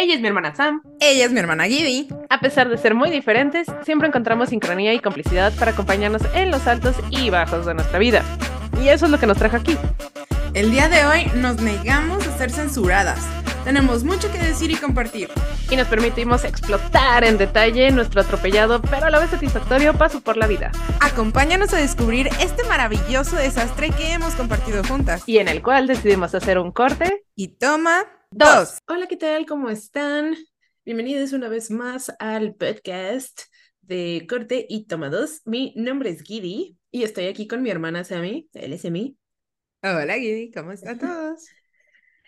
Ella es mi hermana Sam. Ella es mi hermana Gibby. A pesar de ser muy diferentes, siempre encontramos sincronía y complicidad para acompañarnos en los altos y bajos de nuestra vida. Y eso es lo que nos trajo aquí. El día de hoy nos negamos a ser censuradas. Tenemos mucho que decir y compartir. Y nos permitimos explotar en detalle nuestro atropellado, pero a la vez satisfactorio paso por la vida. Acompáñanos a descubrir este maravilloso desastre que hemos compartido juntas. Y en el cual decidimos hacer un corte. Y toma dos. Hola, ¿qué tal? ¿Cómo están? Bienvenidos una vez más al podcast de Corte y Toma dos. Mi nombre es Giddy y estoy aquí con mi hermana Sammy. Él es. Hola, Giddy. ¿Cómo están todos?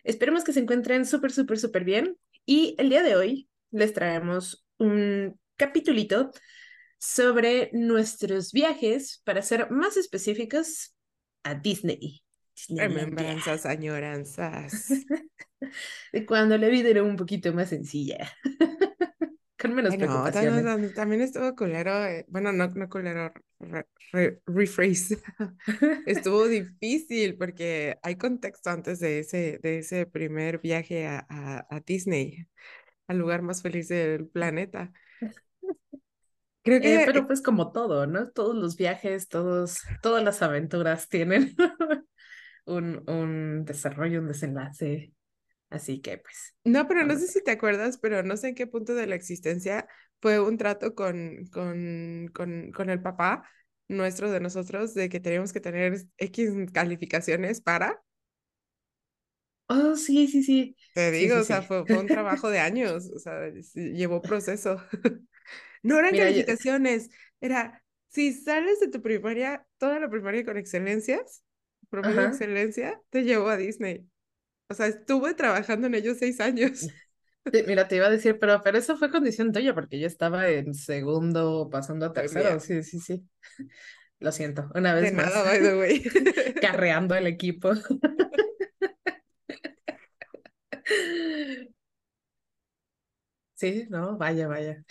Esperemos que se encuentren súper, súper, súper bien. Y el día de hoy les traemos un capitulito sobre nuestros viajes, para ser más específicos, a Disney. Remembranzas, añoranzas. de cuando la vida era un poquito más sencilla. Con menos preocupaciones. También, también, estuvo culero, eh, bueno, no, no culero, rephrase. estuvo difícil porque hay contexto antes de ese, de ese primer viaje a, a, Disney, al lugar más feliz del planeta. Creo que... Eh, pero pues como todo, ¿no? Todos los viajes, todos, todas las aventuras tienen un, un desarrollo, un desenlace. Así que pues. No, pero no sé si te acuerdas, pero no sé en qué punto de la existencia fue un trato con, con, con, con el papá nuestro de nosotros de que teníamos que tener X calificaciones para. Oh, sí, sí, sí. Te digo, o sea, Fue, fue, un trabajo de años, o sea, llevó proceso. no eran calificaciones, era, si sales de tu primaria, toda la primaria con excelencias, promedio de excelencia, te llevó a Disney. O sea, estuve trabajando en ellos seis años. mira, te iba a decir, pero, pero eso fue condición tuya, porque yo estaba en segundo, pasando a tercero. Sí, sí, sí. Lo siento, una vez más. Nada, by the way. Carreando el equipo. Sí, no, vaya, vaya.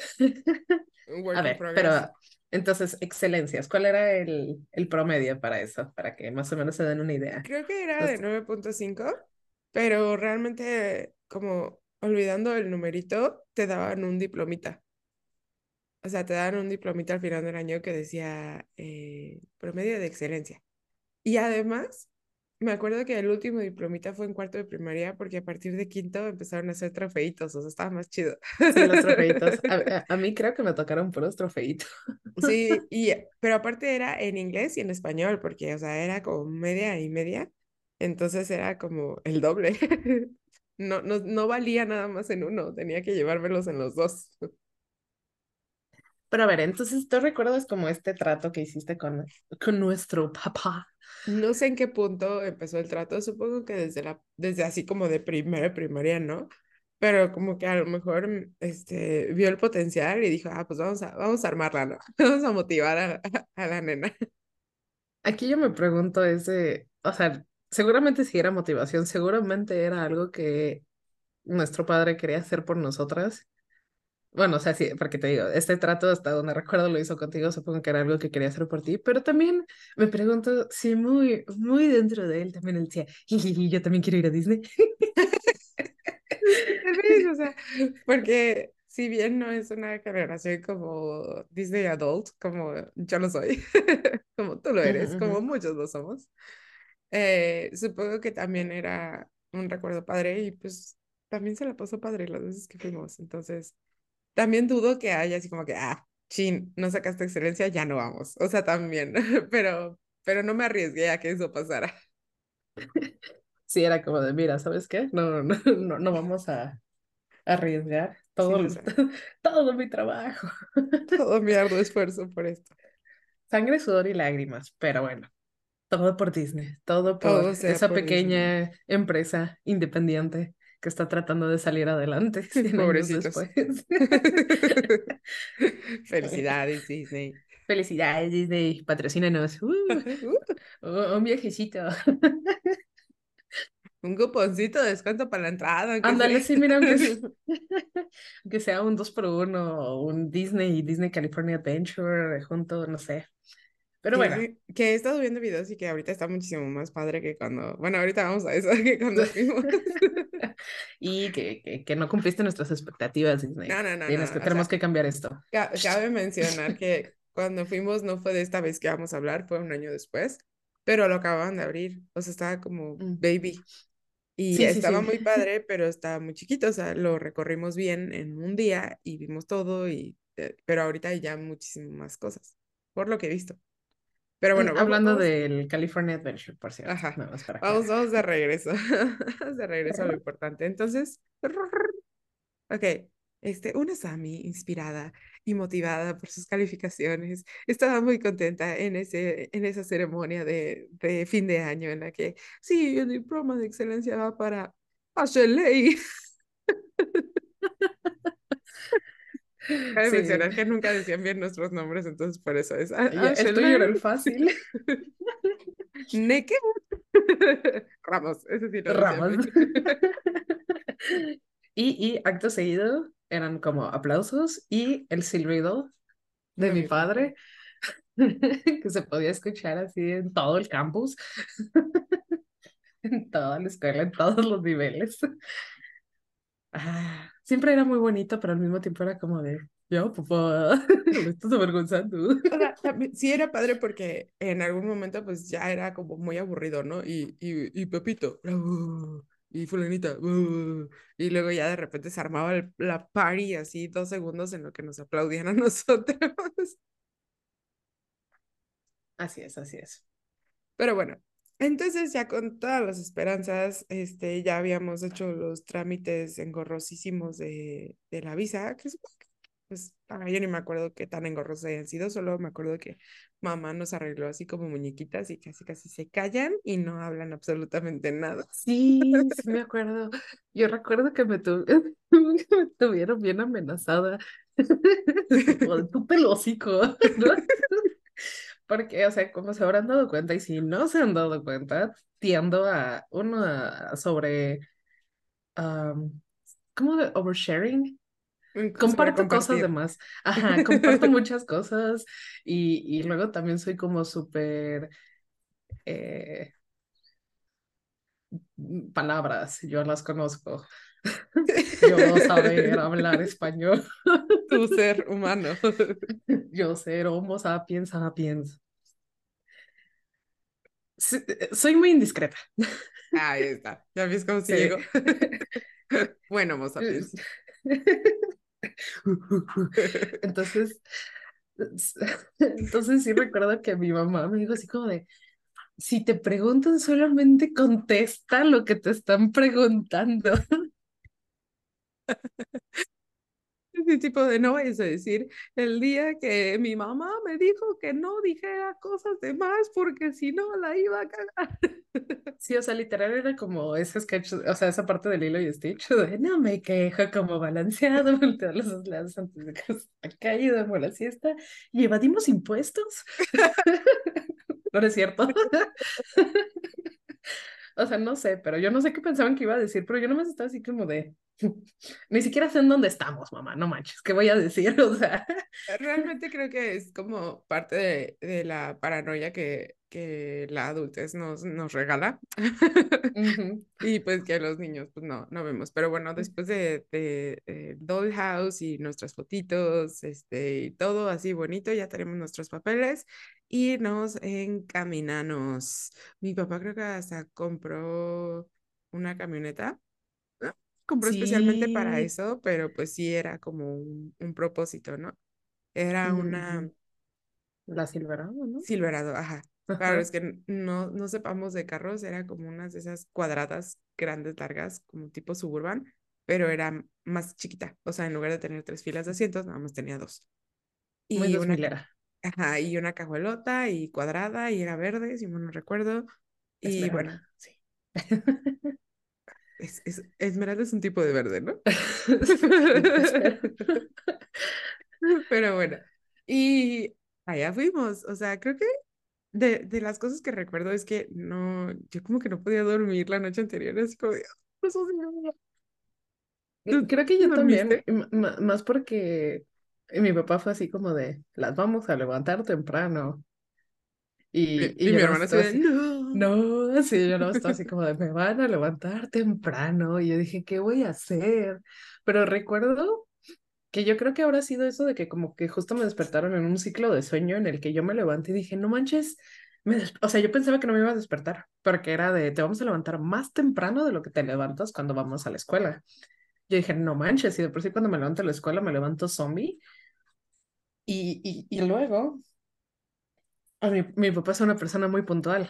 A ver, pero entonces, excelencias, ¿cuál era el, el promedio para eso? Para que más o menos se den una idea. Creo que era de 9.5 pero realmente como olvidando el numerito, te daban un diplomita. O sea, te daban un diplomita al final del año que decía eh, promedio de excelencia. Y además, me acuerdo que el último diplomita fue en cuarto de primaria porque a partir de quinto empezaron a hacer trofeitos, o sea, estaba más chido. Sí, los trofeitos. A, mí creo que me tocaron puros trofeitos. Sí, y, pero aparte era en inglés y en español, porque, o sea, era como media y media. Entonces era como el doble. No, no, no valía nada más en uno, tenía que llevármelos en los dos. Pero a ver, entonces tú recuerdas como este trato que hiciste con, con nuestro papá. No sé en qué punto empezó el trato, supongo que desde la, desde así como de primera primaria, ¿no? Pero como que a lo mejor este, vio el potencial y dijo, ah, pues vamos a, vamos a armarla, ¿no? Vamos a motivar a, a la nena. Aquí yo me pregunto ese, o sea, seguramente si era motivación, seguramente era algo que nuestro padre quería hacer por nosotras. Bueno, o sea, sí, porque te digo, este trato hasta donde recuerdo lo hizo contigo, supongo que era algo que quería hacer por ti, pero también me pregunto si muy, muy dentro de él también él decía, yo también quiero ir a Disney. o sea, porque si bien no es una generación como Disney Adult, como yo lo soy, como tú lo eres, como muchos lo somos, eh, supongo que también era un recuerdo padre y pues también se la pasó padre las veces que fuimos. Entonces, también dudo que haya así como que, ah, chin, no sacaste excelencia, ya no vamos. O sea, también, pero, pero no me arriesgué a que eso pasara. Sí, era como de, mira, ¿sabes qué? No, no, no, no vamos a arriesgar todo, todo mi trabajo. Todo mi arduo esfuerzo por esto. Sangre, sudor y lágrimas, pero bueno, todo por Disney, todo por esa pequeña empresa independiente que está tratando de salir adelante. Pobrecitos. Felicidades, Disney. Felicidades, Disney. Patrocínanos. Uh, uh, un viajecito. Un cuponcito de descuento para la entrada. Ándale, sí, mira, aunque, sea, sea un 2 por 1 un Disney y Disney California Adventure junto, no sé Pero bueno. Que, que he estado viendo videos y que ahorita está muchísimo más padre que cuando, bueno, ahorita vamos a eso, que cuando fuimos. y que, que, que, no cumpliste nuestras expectativas, Disney. No, no, no. Tienes no, que, tenemos sea, que cambiar esto. Cabe mencionar que cuando fuimos no fue de esta vez que vamos a hablar, fue un año después, pero lo acababan de abrir, o sea, estaba como Mm. baby. Y Sí, sí, estaba sí. muy padre, pero estaba muy chiquito, o sea, lo recorrimos bien en un día y vimos todo, y, eh, pero ahorita hay ya muchísimas más cosas, por lo que he visto. Pero bueno, Hablando vamos- del California Adventure, por cierto. Ajá. Más para Vamos, vamos de regreso. De regreso a lo importante. Entonces, ok, este, una Sami inspirada y motivada por sus calificaciones, estaba muy contenta en, ese, en esa ceremonia de, de fin de año en la que, sí, el diploma de excelencia va para Ashley. Cabe Sí. mencionar que nunca decían bien nuestros nombres, entonces por eso es A- Ya, el tuyo era el fácil. Neke Ramos, ese sí lo Ramos. y, y acto seguido eran como aplausos y el silbido de mi padre, que se podía escuchar así en todo el campus, en toda la escuela, en todos los niveles. Ah, siempre era muy bonito, pero al mismo tiempo era como de, yo, papá, me estás avergonzando. O sea, también- sí era padre porque en algún momento pues ya era como muy aburrido, ¿no? Y, y, y Pepito, "Uh", y fulanita, "Uh", y luego ya de repente se armaba el- la party así dos segundos en lo que nos aplaudían a nosotros. Así es, así es. Pero bueno, entonces ya con todas las esperanzas, este, ya habíamos hecho los trámites engorrosísimos de, de la visa, que que, pues, ah, yo ni me acuerdo qué tan engorrosos hayan sido, solo me acuerdo que mamá nos arregló así como muñequitas y casi casi se callan y no hablan absolutamente nada. Sí, sí me acuerdo. Yo recuerdo que me, tu- me tuvieron bien amenazada. Como tu pelocico, ¿no? Porque, o sea, como se habrán dado cuenta, y si no se han dado cuenta, tiendo a uno a sobre ¿cómo de oversharing? Mm, Comparto cosas de más. Ajá, comparto muchas cosas y, y luego también soy como súper eh, palabras, yo las conozco. Yo saber hablar español. Tu ser humano. Yo ser homo sapiens sapiens. Eh, Soy muy indiscreta. Ahí está. ¿Ya ves cómo sí llegó? Bueno, a ver. Entonces, entonces sí recuerdo que mi mamá me dijo así como de, si te preguntan solamente contesta lo que te están preguntando. Ese tipo de no vayas a decir el día que mi mamá me dijo que no dijera cosas de más porque si no la iba a cagar. Sí, o sea, literal era como ese sketch, o sea, esa parte de Lilo y Stitch, de no me quejo como balanceado, volteo los dos lados antes de que se caído por la siesta y evadimos impuestos. No es cierto. O sea, no sé, pero yo no sé qué pensaban que iba a decir, pero yo nomás estaba así como de, ni siquiera sé en dónde estamos, mamá, no manches, ¿qué voy a decir? O sea, Realmente creo que es como parte de, de la paranoia que, que la adultez nos, nos regala. Y pues que los niños, pues no, no vemos. Pero bueno, después de, de, eh, Dollhouse y nuestras fotitos, este, y todo así bonito, ya tenemos nuestros papeles y nos encaminamos. Mi papá creo que hasta compró una camioneta, ¿no? Compró especialmente para eso, pero pues sí era como un, un propósito, ¿no? Era una. La Silverado, ¿no? Silverado, ajá. Ajá. los que no, no sepamos de carros, era como unas de esas cuadradas grandes, largas, como tipo suburban, pero era más chiquita. O sea, en lugar de tener tres filas de asientos, nada más tenía dos. Muy Y dos una, milera. ajá, y una cajuelota y cuadrada y era verde, si mal no recuerdo. Y bueno, Esmeralda, sí. es, es, esmeralda es un tipo de verde, ¿no? Pero bueno, y allá fuimos. O sea, creo que de, de las cosas que recuerdo es que no, yo como que no podía dormir la noche anterior, así como de, "Ah, eso sí me da". ¿Tú, Creo que yo también, dormiste? más porque mi papá fue así como de, las vamos a levantar temprano. Y, y, y yo mi no hermana estaba así no. no, sí, yo no estaba así como de, me van a levantar temprano. Y yo dije, ¿qué voy a hacer? Pero recuerdo que yo creo que habrá sido eso de que como que justo me despertaron en un ciclo de sueño en el que yo me levanté y dije, no manches, me des-". o sea, yo pensaba que no me iba a despertar, porque era de, te vamos a levantar más temprano de lo que te levantas cuando vamos a la escuela. Yo dije, no manches, y de por sí cuando me levanto a la escuela me levanto zombie. Y, y, y luego, a mi, mi papá es una persona muy puntual.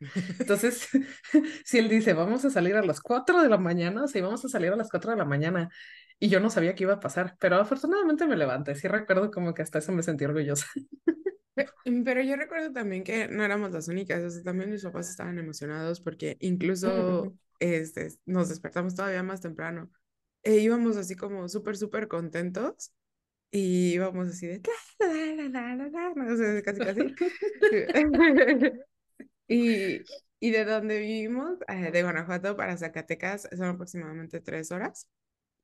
Entonces, si él dice, vamos a salir a las 4 de la mañana, sí, vamos a salir a las 4 de la mañana. Y yo no sabía qué iba a pasar, pero afortunadamente me levanté. Sí recuerdo como que hasta eso me sentí orgullosa. Pe- Pero yo recuerdo también que no éramos las únicas, o sea, también mis papás estaban emocionados porque incluso este, nos despertamos todavía más temprano. E íbamos así como súper, súper contentos y íbamos así de... "La, la, la, la, la", ¿no? Sea, casi, casi. Y, y de donde vivimos, eh, de Guanajuato para Zacatecas, son aproximadamente tres horas.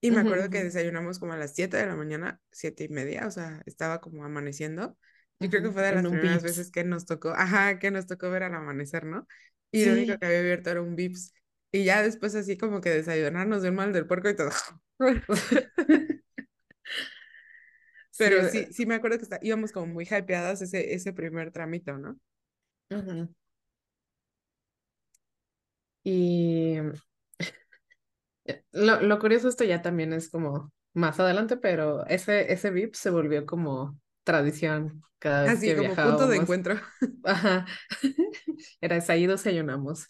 Y me acuerdo que desayunamos como a las 7 de la mañana, siete y media, o sea, estaba como amaneciendo. Yo creo que fue de las primeras veces que nos tocó, ajá, que nos tocó ver al amanecer, ¿no? Y lo único que había abierto era un Vips. Y ya después así como que desayunarnos de un mal del puerco y todo. Pero sí, sí me acuerdo que está, íbamos como muy hypeadas ese, ese primer trámite, ¿no? ujú. Y lo, lo curioso esto ya también es como más adelante, pero ese, ese VIP se volvió como tradición cada vez Así que como punto de encuentro. Ajá. Era ese, ahí desayunamos.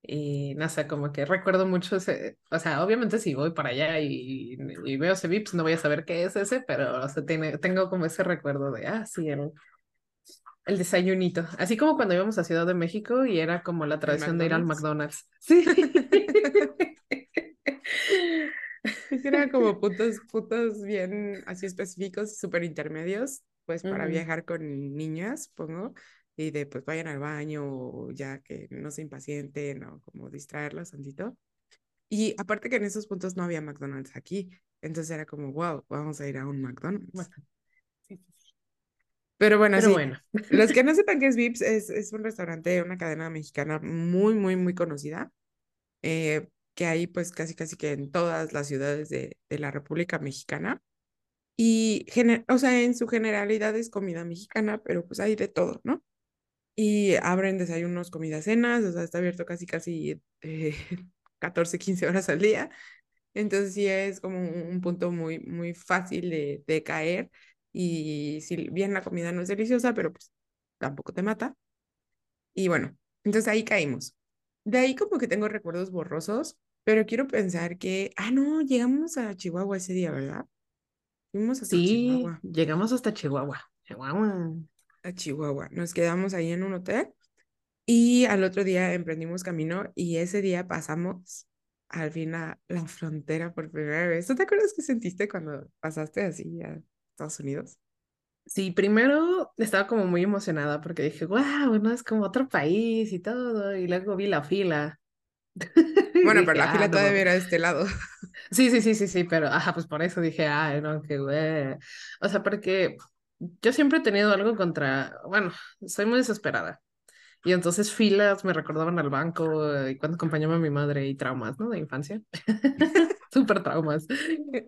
Y no sé, como que recuerdo mucho ese, o sea, obviamente si voy para allá y, y veo ese Vips, no voy a saber qué es ese, pero o sea, tiene, tengo como ese recuerdo de, ah, sí, el, el desayunito. Así como cuando íbamos a Ciudad de México y era como la tradición de ir al McDonald's. McDonald's. Sí. Sí, eran como puntos, puntos bien así específicos, súper intermedios, pues para Ujú, viajar con niñas, pongo, y de pues vayan al baño o ya que no se impacienten o como distraerlos tantito. Y aparte que en esos puntos no había McDonald's aquí, entonces era como, wow, vamos a ir a un McDonald's. bueno. Pero bueno, Pero sí, bueno. los que no sepan qué es Vips, es, es un restaurante, una cadena mexicana muy, muy, muy conocida eh, que hay pues casi casi que en todas las ciudades de, de la República Mexicana. Y, o sea, en su generalidad es comida mexicana, pero pues hay de todo, ¿no? Y abren desayunos, comidas, cenas, o sea, está abierto casi casi eh, 14, 15 horas al día. Entonces sí es como un punto muy, muy fácil de, de caer. Y si bien la comida no es deliciosa, pero pues tampoco te mata. Y bueno, entonces ahí caímos. De ahí como que tengo recuerdos borrosos, pero quiero pensar que, ah, no, llegamos a Chihuahua ese día, ¿verdad? Fuimos hasta Sí, Chihuahua, llegamos hasta Chihuahua. Chihuahua. a Chihuahua. Nos quedamos ahí en un hotel y al otro día emprendimos camino y ese día pasamos al fin a la frontera por primera vez. ¿Tú te acuerdas qué sentiste cuando pasaste así a Estados Unidos? Sí, primero estaba como muy emocionada porque dije, wow, no es como otro país y todo. Y luego vi la fila Bueno, pero dije, la ah, fila no todavía mames. era de este lado. Sí, sí, sí, sí, sí, pero ajá, pues por eso dije, ay, no, qué güey. O sea, porque yo siempre he tenido algo contra, bueno, soy muy desesperada. Y entonces filas me recordaban al banco eh, y cuando acompañaba a mi madre y traumas, ¿no? De infancia. Súper traumas.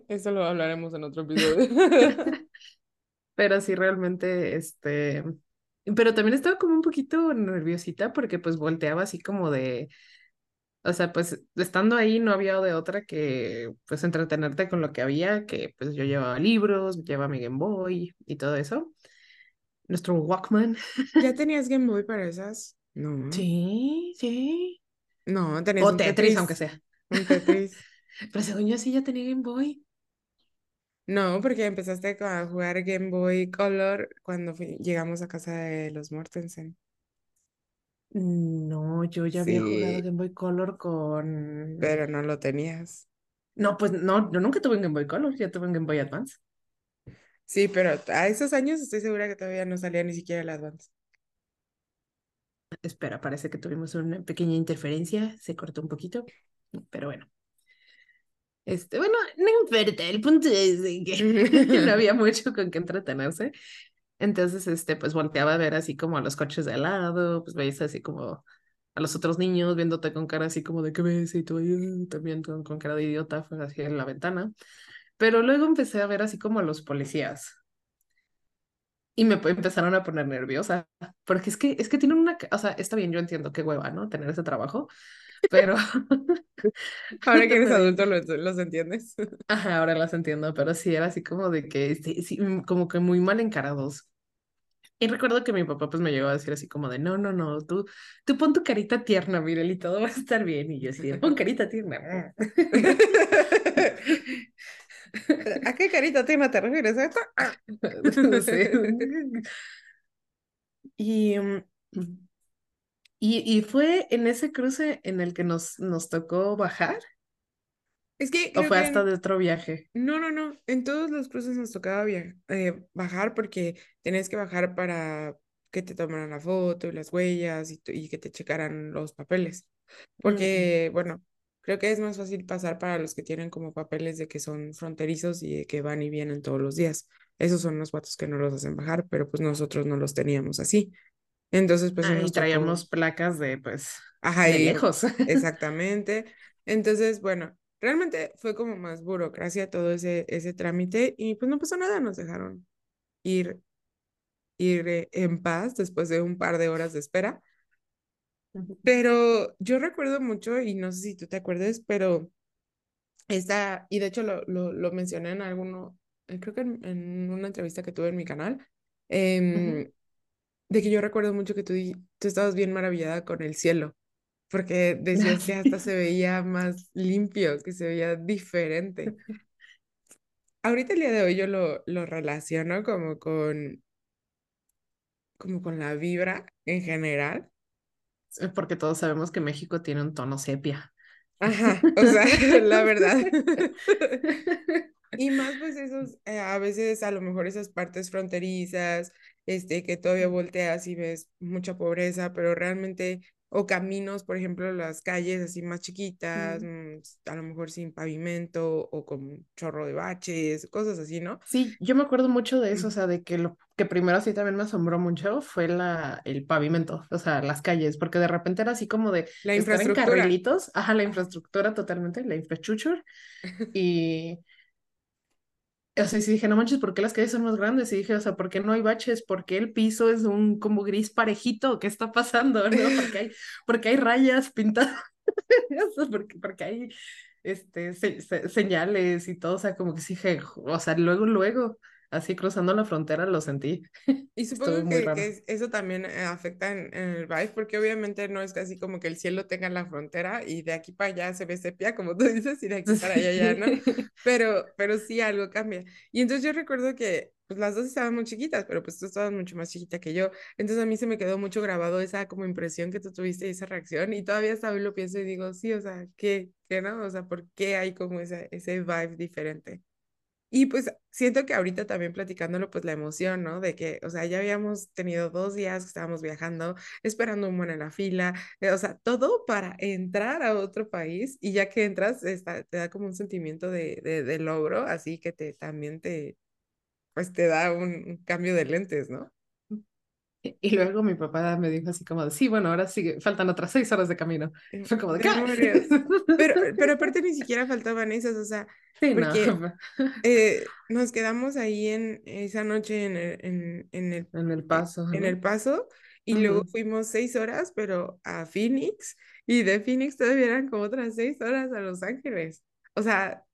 Eso lo hablaremos en otro episodio. Pero sí, realmente, este, pero también estaba como un poquito nerviosita porque pues volteaba así como de, o sea, pues estando ahí no había de otra que pues entretenerte con lo que había, que pues yo llevaba libros, llevaba mi Game Boy y todo eso. Nuestro Walkman. ¿Ya tenías Game Boy para esas? No. Sí, sí. No, tenías O un Tetris, aunque Tetris. sea. Un Tetris. Pero según yo sí ya tenía Game Boy. No, porque empezaste a jugar Game Boy Color cuando llegamos a casa de los Mortensen. No, yo ya había jugado Game Boy Color con... pero no lo tenías. No, pues no, yo nunca tuve un Game Boy Color, ya tuve un Game Boy Advance. Sí, pero a esos años estoy segura que todavía no salía ni siquiera el Advance. Espera, parece que tuvimos una pequeña interferencia, se cortó un poquito, pero bueno. Este, bueno, no importa, el punto es de que no había mucho con qué entretenerse. Entonces, este, pues volteaba a ver así como a los coches de al lado, pues veías así como a los otros niños viéndote con cara así como de qué ves y tú ahí, también con, con cara de idiota, fue así en la ventana. Pero luego empecé a ver así como a los policías. Y me empezaron a poner nerviosa, porque es que, es que tienen una, o sea, está bien, yo entiendo qué hueva, ¿no? Tener ese trabajo, pero... ahora que eres adulto los, los entiendes. Ajá, ahora las entiendo, pero sí era así como de que, sí, sí, como que muy mal encarados. Y recuerdo que mi papá pues me llegó a decir así como de, no, no, no, tú, tú pon tu carita tierna, Mirel, y todo va a estar bien. Y yo así, pon carita tierna. ¿A qué carita tierna te refieres? ¿A esto? sí. Y, mm, y, y fue en ese cruce en el que nos, nos tocó bajar. Es que ¿O fue que... hasta de otro viaje? No, no, no. En todos los cruces nos tocaba eh, bajar porque tenías que bajar para que te tomaran la foto y las huellas y, y que te checaran los papeles. Porque, bueno, creo que es más fácil pasar para los que tienen como papeles de que son fronterizos y de que van y vienen todos los días. Esos son los vatos que no los hacen bajar, pero pues nosotros no los teníamos así. Entonces, pues... Ah, y traíamos placas de, pues, Ajá, de lejos. Exactamente. Entonces, bueno, realmente fue como más burocracia todo ese, ese trámite y pues no pasó nada, nos dejaron ir, ir en paz después de un par de horas de espera. Pero yo recuerdo mucho, y no sé si tú te acuerdes, pero esta, y de hecho lo, lo, lo mencioné en alguno, creo que en, en, una entrevista que tuve en mi canal, eh, de que yo recuerdo mucho que tú, tú estabas bien maravillada con el cielo porque decías que hasta se veía más limpio, que se veía diferente. Ahorita el día de hoy yo lo, lo relaciono como con, como con la vibra en general. Porque todos sabemos que México tiene un tono sepia. Ajá, o sea, la verdad. y más pues esos, eh, a veces a lo mejor esas partes fronterizas, este, que todavía volteas y ves mucha pobreza, pero realmente o caminos, por ejemplo, las calles así más chiquitas, mm. a lo mejor sin pavimento o con chorro de baches, cosas así, ¿no? Sí, yo me acuerdo mucho de eso, o sea, de que lo que primero así también me asombró mucho fue la, el pavimento, o sea, las calles, porque de repente era así como de la infraestructura. En carrilitos, ajá, la infraestructura totalmente, la infraestructura, y o sea, sí dije, no manches, ¿por qué las calles son más grandes? Y dije, o sea, ¿por qué no hay baches? ¿Por qué el piso es un como gris parejito? ¿Qué está pasando? ¿No? Porque hay, porque hay rayas pintadas, porque, porque hay este, se, se, señales y todo, o sea, como que sí dije, o sea, luego, luego, así cruzando la frontera lo sentí. Y supongo que, que, eso también eh, afecta en, en, el vibe, porque obviamente no es casi como que el cielo tenga la frontera y de aquí para allá se ve sepia, como tú dices, y de aquí para allá ya, ¿no? Pero, pero sí algo cambia. Y entonces yo recuerdo que pues las dos estaban muy chiquitas, pero pues tú estabas mucho más chiquita que yo. Entonces a mí se me quedó mucho grabado esa como impresión que tú tuviste y esa reacción. Y todavía hasta hoy lo pienso y digo, sí, o sea, ¿qué, qué no? O sea, ¿por qué hay como ese, ese vibe diferente? Y pues siento que ahorita también platicándolo, pues la emoción, ¿no? De que, o sea, ya habíamos tenido dos días que estábamos viajando, esperando un buen en la fila, eh, o sea, todo para entrar a otro país y ya que entras, está, te da como un sentimiento de, de, de, logro, así que te, también te, pues te da un, un cambio de lentes, ¿no? Y luego mi papá me dijo así como, de, sí, bueno, ahora sí, faltan otras seis horas de camino. Fue como de, ¿qué? Pero, pero aparte ni siquiera faltaban esas, o sea, sí, porque no. eh, nos quedamos ahí en esa noche en el, en, en el, en el paso. En, el paso, y uh -huh. luego fuimos seis horas, pero a Phoenix, y de Phoenix todavía eran como otras seis horas a Los Ángeles. O sea,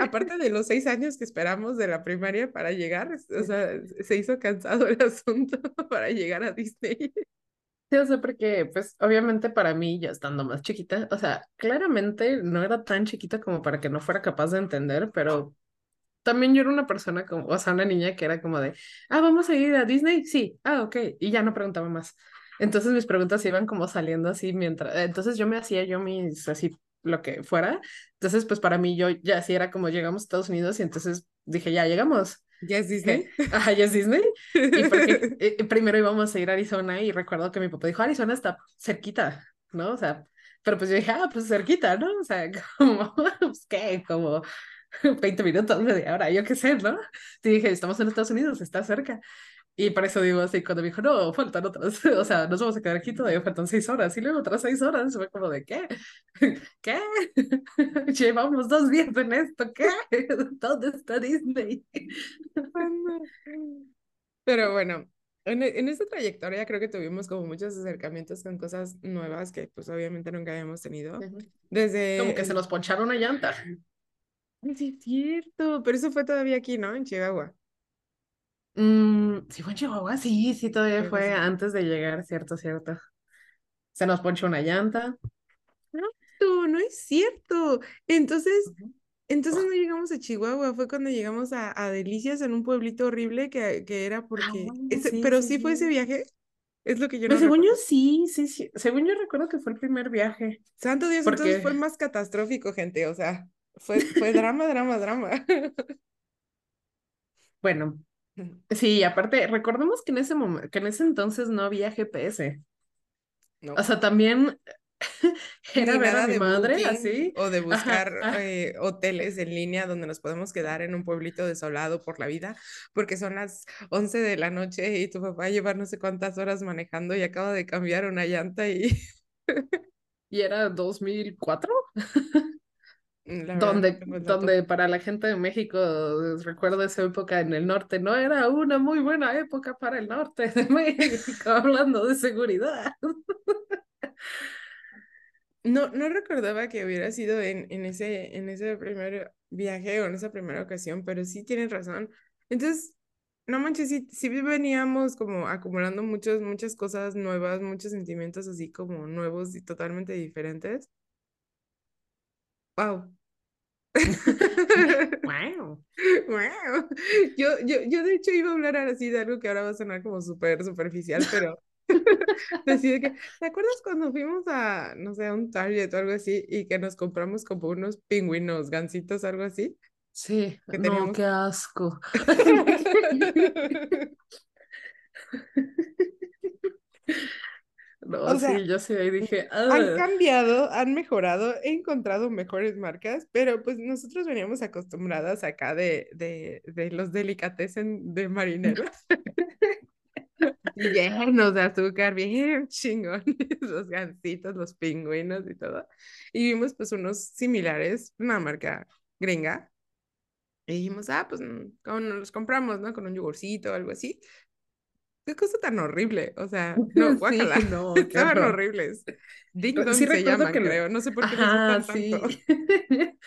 aparte de los seis años que esperamos de la primaria para llegar, o sea, se hizo cansado el asunto para llegar a Disney. Sí, o sea, porque, pues, obviamente para mí, ya estando más chiquita, o sea, claramente no era tan chiquita como para que no fuera capaz de entender, pero también yo era una persona como, o sea, una niña que era como de, ah, vamos a ir a Disney, sí, ah, ok, y ya no preguntaba más. Entonces mis preguntas iban como saliendo así mientras, entonces yo me hacía yo mis así lo que fuera. Entonces, pues para mí yo ya así era como llegamos a Estados Unidos y entonces dije, ya llegamos. ¿Ya es Disney? Ajá, ya es Disney. Y porque eh, primero íbamos a ir a Arizona y recuerdo que mi papá dijo, Arizona está cerquita, ¿no? O sea, pero pues yo dije, ah, pues cerquita, ¿no? O sea, como, pues qué, como 20 minutos, media hora, yo qué sé, ¿no? Y dije, estamos en Estados Unidos, está cerca. Y para eso digo así, cuando me dijo, no, faltan otras, o sea, nos vamos a quedar aquí todavía, faltan seis horas, y luego otras seis horas, fue como de, ¿qué? ¿Qué? Llevamos dos días en esto, ¿qué? ¿Dónde está Disney? Pero bueno, en, en esta trayectoria creo que tuvimos como muchos acercamientos con cosas nuevas que pues obviamente nunca habíamos tenido. Desde... Como que se nos poncharon una llanta. Sí, es cierto, pero eso fue todavía aquí, ¿no? En Chihuahua. Mm, ¿Sí fue en Chihuahua? Sí, sí, todavía Creo fue sí. antes de llegar, cierto, cierto. Se nos ponchó una llanta. No, no, no es cierto. Entonces, entonces no llegamos a Chihuahua, fue cuando llegamos a, a Delicias en un pueblito horrible que, que era Ah, porque, bueno, ese, sí, pero sí, sí fue ese viaje, es lo que yo no Pues según yo sí, sí, sí. Según yo recuerdo que fue el primer viaje. Santo Dios, entonces fue más catastrófico, gente, o sea, fue, fue drama, drama, drama. bueno, sí, aparte, recordemos que en ese momento, que en ese entonces no había GPS. O No. sea, también era Ni ver a nada mi de madre booking así. o de Ajá, buscar eh, hoteles en línea donde nos podemos quedar en un pueblito desolado por la vida, porque son las 11 de la noche y tu papá lleva no sé cuántas horas manejando y acaba de cambiar una llanta y y era 2004. la no donde, donde para la gente de México, eh, recuerdo esa época en el norte, no era una muy buena época para el norte de México, hablando de seguridad. No, no recordaba que hubiera sido en, en ese, en ese primer viaje o en esa primera ocasión, pero sí tienes razón. Entonces, no manches, sí, sí veníamos como acumulando muchas, muchas cosas nuevas, muchos sentimientos así como nuevos y totalmente diferentes. ¡Wow! Wow. ¡Wow! Yo, yo, yo de hecho iba a hablar ahora sí de algo que ahora va a sonar como súper superficial, pero Así de que, ¿te acuerdas cuando fuimos a, no sé, a un Target o algo así y que nos compramos como unos pingüinos, gansitos, algo así? Sí, Que no, qué asco. No, O sea, sí, yo sí ahí dije, han "Ugh". cambiado, han mejorado, he encontrado mejores marcas, pero pues nosotros veníamos acostumbradas acá de, de, de los delicatessen de marineros, llenos de azúcar, bien chingones, los gansitos, los pingüinos y todo. Y vimos pues unos similares, una marca gringa. Y dijimos, ah, pues, mm, ¿cómo no los compramos, no? Con un yogurcito o algo así. Qué cosa tan horrible. O sea, no, Sí, guácala. no, qué Estaban horribles. Ding Sí se recuerdo llaman, que, creo. No sé por qué ajá, gustan tanto. sí.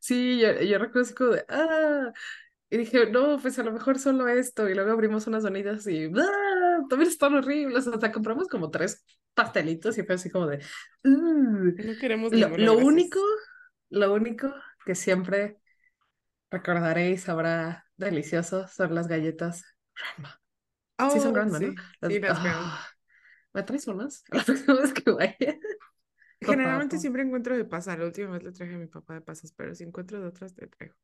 Sí, yo, yo recuerdo así como de, ah, y dije, no, pues a lo mejor solo esto, y luego abrimos unas donitas y, ah, también están horribles, o sea, compramos como tres pastelitos y fue así como de, "Uh". No queremos Lo, lo único, lo único que siempre recordaré y sabrá delicioso son las galletas Grandma. Sí son Oh, Grandma, ¿no? sí, Las, sí, las ah, ¿me traes unas? La próxima vez que vaya, Generalmente siempre encuentro de pasas. La última vez le traje a mi papá de pasas, pero si encuentro de otras, te traigo.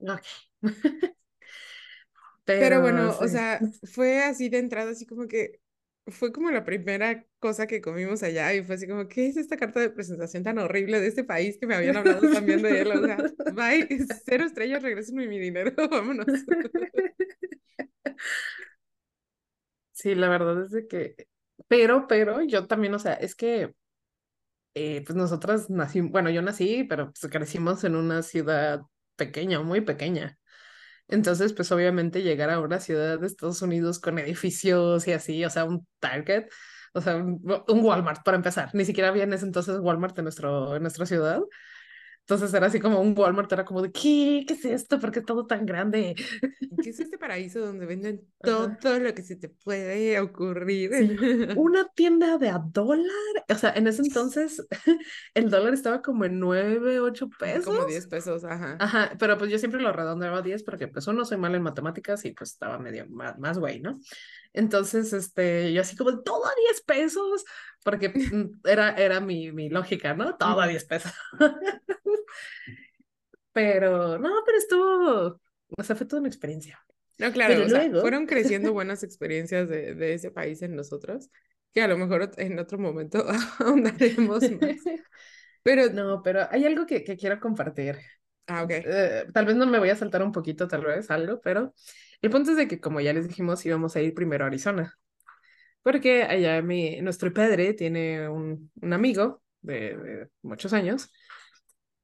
Ok. Pero Pero bueno, o sí. sea, fue así de entrada, así como que fue como la primera cosa que comimos allá y fue así como, ¿qué es esta carta de presentación tan horrible de este país que me habían hablado también de él? O sea, bye, cero estrellas, regrésenme mi dinero, vámonos. Sí, la verdad es de que, pero, pero yo también, o sea, es que, eh, pues nosotras nacimos, bueno, yo nací, pero pues crecimos en una ciudad pequeña, muy pequeña. Entonces, pues obviamente llegar a una ciudad de Estados Unidos con edificios y así, o sea, un Target, o sea, un, un Walmart para empezar. Ni siquiera había en ese entonces Walmart en nuestro, en nuestra ciudad. Entonces era así como un Walmart, era como de, ¿qué? ¿Qué es esto? ¿Por qué es todo tan grande? ¿Qué es este paraíso donde venden Ajá. todo lo que se te puede ocurrir? Sí, una tienda de a dólar. O sea, en ese entonces el dólar estaba como en 9 8 pesos. Como 10 pesos, ajá. Ajá, pero pues yo siempre lo redondeaba a 10 porque pues uno soy mal en matemáticas y pues estaba medio más, más güey, ¿no? Entonces, este, yo así como, todo a 10 pesos, porque mm, era, era mi, mi lógica, ¿no? Todo a Ujú. 10 pesos. Pero, no, pero estuvo, o sea, fue toda una experiencia. No, claro, Pero o sea, luego, fueron creciendo buenas experiencias de, de ese país en nosotros, que a lo mejor en otro momento ahondaremos más. Pero no, pero hay algo que, que quiero compartir. Ah, ok. Eh, tal vez no me voy a saltar un poquito, tal vez algo, pero el punto es de que, como ya les dijimos, íbamos a ir primero a Arizona, porque allá mi, nuestro padre tiene un, un amigo de, de muchos años,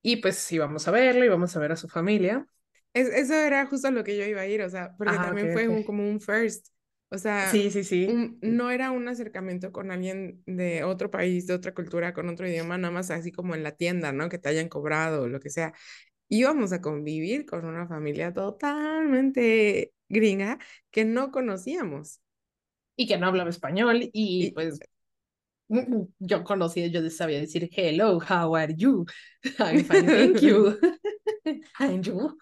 y pues íbamos a verlo, íbamos a ver a su familia. Es, eso era justo lo que yo iba a ir, o sea, porque Ah, también ok, fue ok. un, como un first. O sea, Sí, sí, sí. un- no era un acercamiento con alguien de otro país, de otra cultura, con otro idioma, nada más así como en la tienda, ¿no? Que te hayan cobrado o lo que sea. Íbamos a convivir con una familia totalmente gringa que no conocíamos. Y que no hablaba español, y Y pues mm, yo conocía, yo sabía decir hello, how are you? I'm fine, thank you. And you?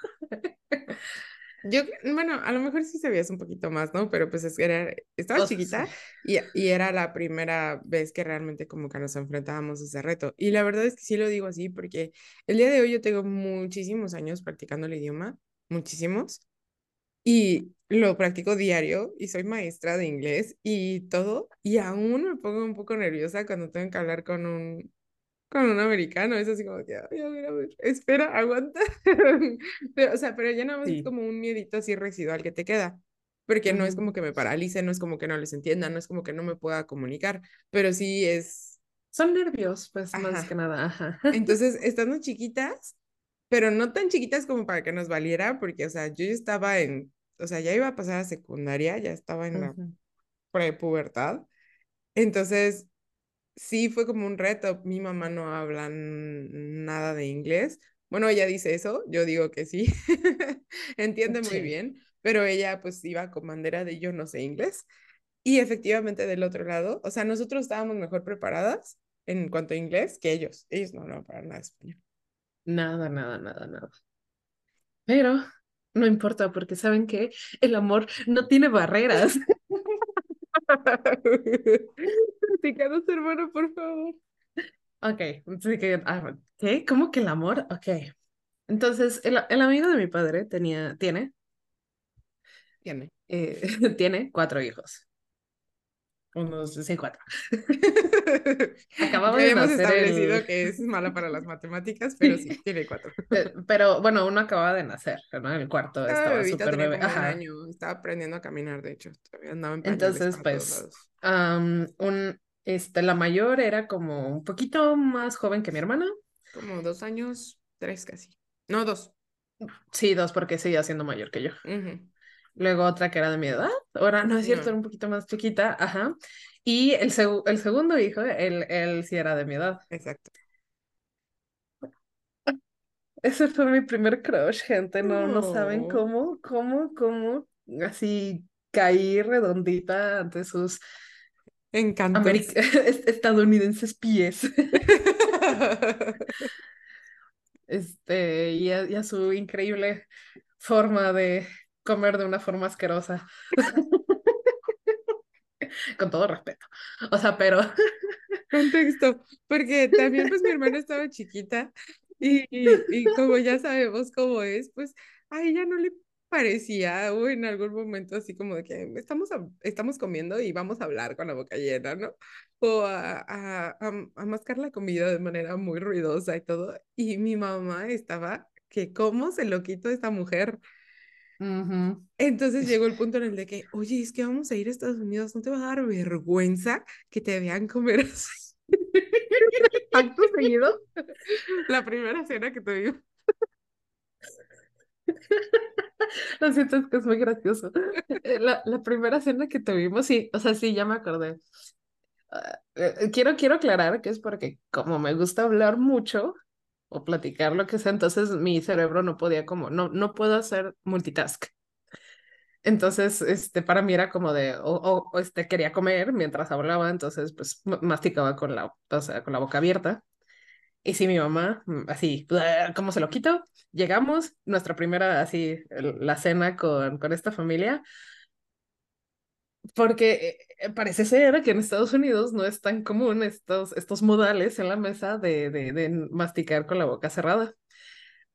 yo, bueno, a lo mejor sí sabías un poquito más, ¿no? Pero pues es que era, estaba O sea, chiquita sí. y, y era la primera vez que realmente como que nos enfrentábamos a ese reto. Y la verdad es que sí lo digo así porque el día de hoy yo tengo muchísimos años practicando el idioma, muchísimos, y lo practico diario y soy maestra de inglés y todo, y aún me pongo un poco nerviosa cuando tengo que hablar con un, con un americano, es así como que, a ver, a ver, espera, aguanta. Pero, o sea, pero ya nada más es Sí. como un miedito así residual que te queda, porque no es como que me paralice, no es como que no les entienda, no es como que no me pueda comunicar, pero sí es, Son nervios, pues más que ajá. nada, ajá. Entonces, estando chiquitas, pero no tan chiquitas como para que nos valiera, porque, o sea, yo estaba en, o sea, ya iba a pasar a secundaria, ya estaba en la Ujú. prepubertad, entonces sí fue como un reto. Mi mamá no habla nada de inglés. Bueno, ella dice eso, yo digo que sí. Entiende muy Sí. bien, pero ella pues iba con bandera de yo no sé inglés. Y efectivamente del otro lado, o sea, nosotros estábamos mejor preparadas en cuanto a inglés que ellos. Ellos no hablaban para nada español. Nada, nada, nada, nada. Pero no importa porque saben que el amor no tiene barreras. Platícanos, hermano, por favor. Ok, ah, ¿qué? ¿Cómo que el amor? Ok. Entonces, el, el amigo de mi padre tenía, tiene, Tiene. eh, tiene cuatro hijos. Unos, sí, cuatro. Acababa Ya de habíamos nacer establecido el... que es mala para las matemáticas, pero sí, tiene cuatro. Pero bueno, uno acababa de nacer, ¿no? El cuarto Estaba súper tenía bebé. como un Ajá. año, estaba aprendiendo a caminar, de hecho, todavía andaba en Entonces, pues, am, un, este, la mayor era como un poquito más joven que mi hermana. Como dos años, tres casi. No, dos. Sí, dos, porque seguía siendo mayor que yo. Ujú. Luego otra que era de mi edad. Ahora, no es cierto, No, era un poquito más chiquita. Ajá. Y el, segu- el segundo hijo, él, él sí era de mi edad. exacto. Ese fue mi primer crush, gente. No, no saben cómo, cómo, cómo así caí redondita ante sus encantos. estadounidenses pies. Este, y a, y a su increíble forma de comer de una forma asquerosa, con todo respeto. O sea, pero Contexto, porque también pues mi hermana estaba chiquita y, y, y como ya sabemos cómo es, pues a ella no le parecía o en algún momento así como de que estamos, a- estamos comiendo y vamos a hablar con la boca llena, ¿no? O a, a, a, mascar la comida de manera muy ruidosa y todo. Y mi mamá estaba que cómo se lo quitó esta mujer. Entonces llegó el punto en el de que, oye, es que vamos a ir a Estados Unidos, ¿no te va a dar vergüenza que te vean comer así? acto seguido. La primera cena que tuvimos. Lo siento, es que es muy gracioso. Eh, La, la primera cena que tuvimos, sí, o sea, sí, ya me acordé. Ah, eh, quiero, quiero aclarar que es porque como me gusta hablar mucho o platicar lo que sea, entonces mi cerebro no podía como, no, no puedo hacer multitask. Entonces, este, para mí era como de, o, o- o, este, quería comer mientras hablaba, entonces, pues, ma- masticaba con la, o sea, con la boca abierta. Y sí, mi mamá, mm, así, ¿cómo se lo quito? Llegamos, nuestra primera, así, la cena con, con esta familia, porque eh, parece ser que en Estados Unidos no es tan común estos, estos modales en la mesa de, de, de masticar con la boca cerrada.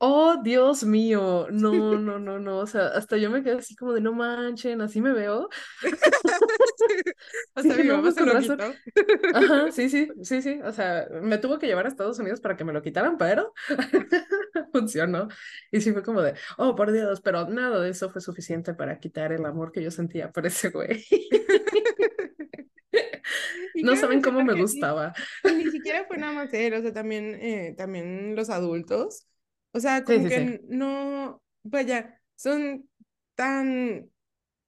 Oh, Dios mío, no, no, no, no, o sea, hasta yo me quedé así como de no manchen, así me veo. O sea, Dije, mi no, mamá pues se lo quitó. Ajá, sí, sí, sí, sí, o sea, me tuvo que llevar a Estados Unidos para que me lo quitaran, pero funcionó. Y sí fue como de, oh, por Dios, pero nada de eso fue suficiente para quitar el amor que yo sentía por ese güey. No saben cómo me sí. gustaba. Y ni siquiera fue nada más él, o sea, también, eh, también los adultos. O sea, como sí, sí. que no, vaya, son tan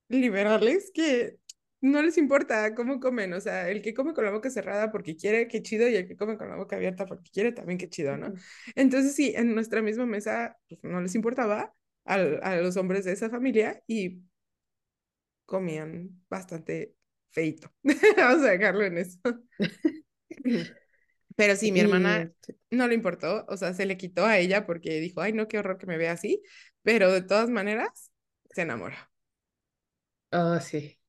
liberales que no les importa cómo comen. O sea, el que come con la boca cerrada porque quiere, qué chido, y el que come con la boca abierta porque quiere, también qué chido, ¿no? Entonces, sí, en nuestra misma mesa, pues no les importaba al- a los hombres de esa familia y comían bastante feito. Vamos a dejarlo en eso. Pero sí, mi hermana no le importó, o sea, se le quitó a ella porque dijo, ay, no, qué horror que me vea así, pero de todas maneras se enamoró. oh, sí,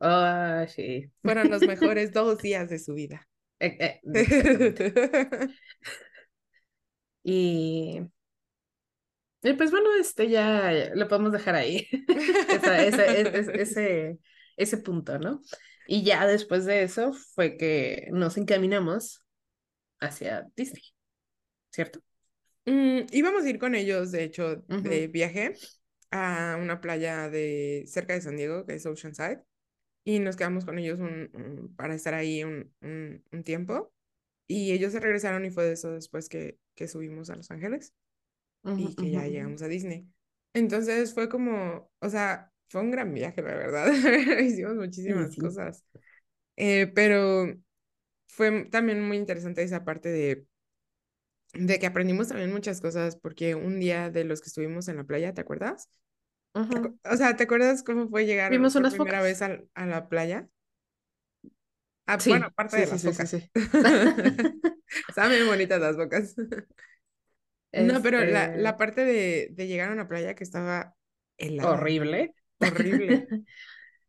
oh, sí. Fueron los mejores dos días de su vida. Eh, eh. Y, y pues bueno, este ya, lo podemos dejar ahí. Esa, esa- es- es- ese, ese punto, ¿no? Y ya después de eso fue que nos encaminamos hacia Disney, ¿cierto? Mm, íbamos a ir con ellos, de hecho, de viaje a una playa de cerca de San Diego, que es Oceanside, y nos quedamos con ellos un, un- para estar ahí un, un, tiempo. Y ellos se regresaron y fue de eso después que, que subimos a Los Ángeles. y que ya llegamos a Disney. Entonces fue como, o sea, fue un gran viaje, la verdad. Hicimos Sí, muchísimas sí. cosas, Eh, pero fue también muy interesante esa parte de, de que aprendimos también muchas cosas, porque un día de los que estuvimos en la playa, ¿te acuerdas? ¿Te Ujú. acu- O sea, ¿te acuerdas cómo fue llegar Vimos por unas primera vez focas. al- a, la playa? Ah, bueno, Sí, aparte sí, de las sí, focas. sí. Estaban bien bonitas las focas. No, pero la, la Este, parte de, de llegar a una playa que estaba helada, horrible. horrible.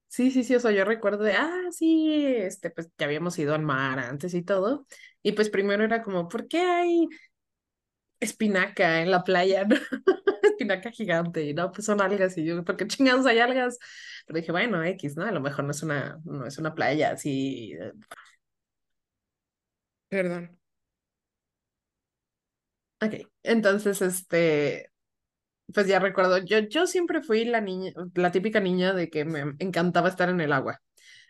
Sí, sí, sí, o sea, yo recuerdo de, ah, sí, este, pues ya habíamos ido al mar antes y todo, y pues primero era como, ¿por qué hay espinaca en la playa, no? Espinaca gigante, y no, pues son algas, y yo, ¿por qué chingados hay algas? Pero dije, bueno, X, ¿no? A lo mejor no es una, no es una playa así. eh, Perdón. Ok, entonces, este, pues ya recuerdo, yo, yo siempre fui la niña, la típica niña de que me encantaba estar en el agua.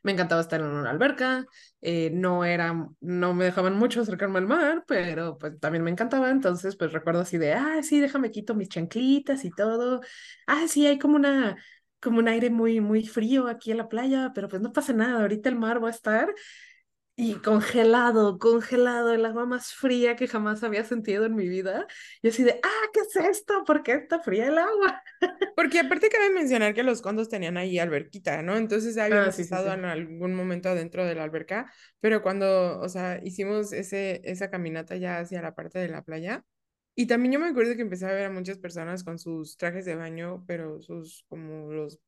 Me encantaba estar en una alberca, eh, no era, no me dejaban mucho acercarme al mar, pero pues también me encantaba, entonces pues recuerdo así de, ah, sí, déjame quito mis chanclitas y todo, ah, sí, hay como una, como un aire muy, muy frío aquí en la playa, pero pues no pasa nada, ahorita el mar va a estar y congelado, congelado, el agua más fría que jamás había sentido en mi vida, y así de, ah, ¿qué es esto? ¿Por qué está fría el agua? Porque aparte cabe mencionar que los condos tenían ahí alberquita, ¿no? Entonces ya Ah, habíamos sí, sí, estado sí. en algún momento adentro de la alberca, pero cuando, o sea, hicimos ese, esa caminata ya hacia la parte de la playa, y también yo me acuerdo que empecé a ver a muchas personas con sus trajes de baño, pero sus, como los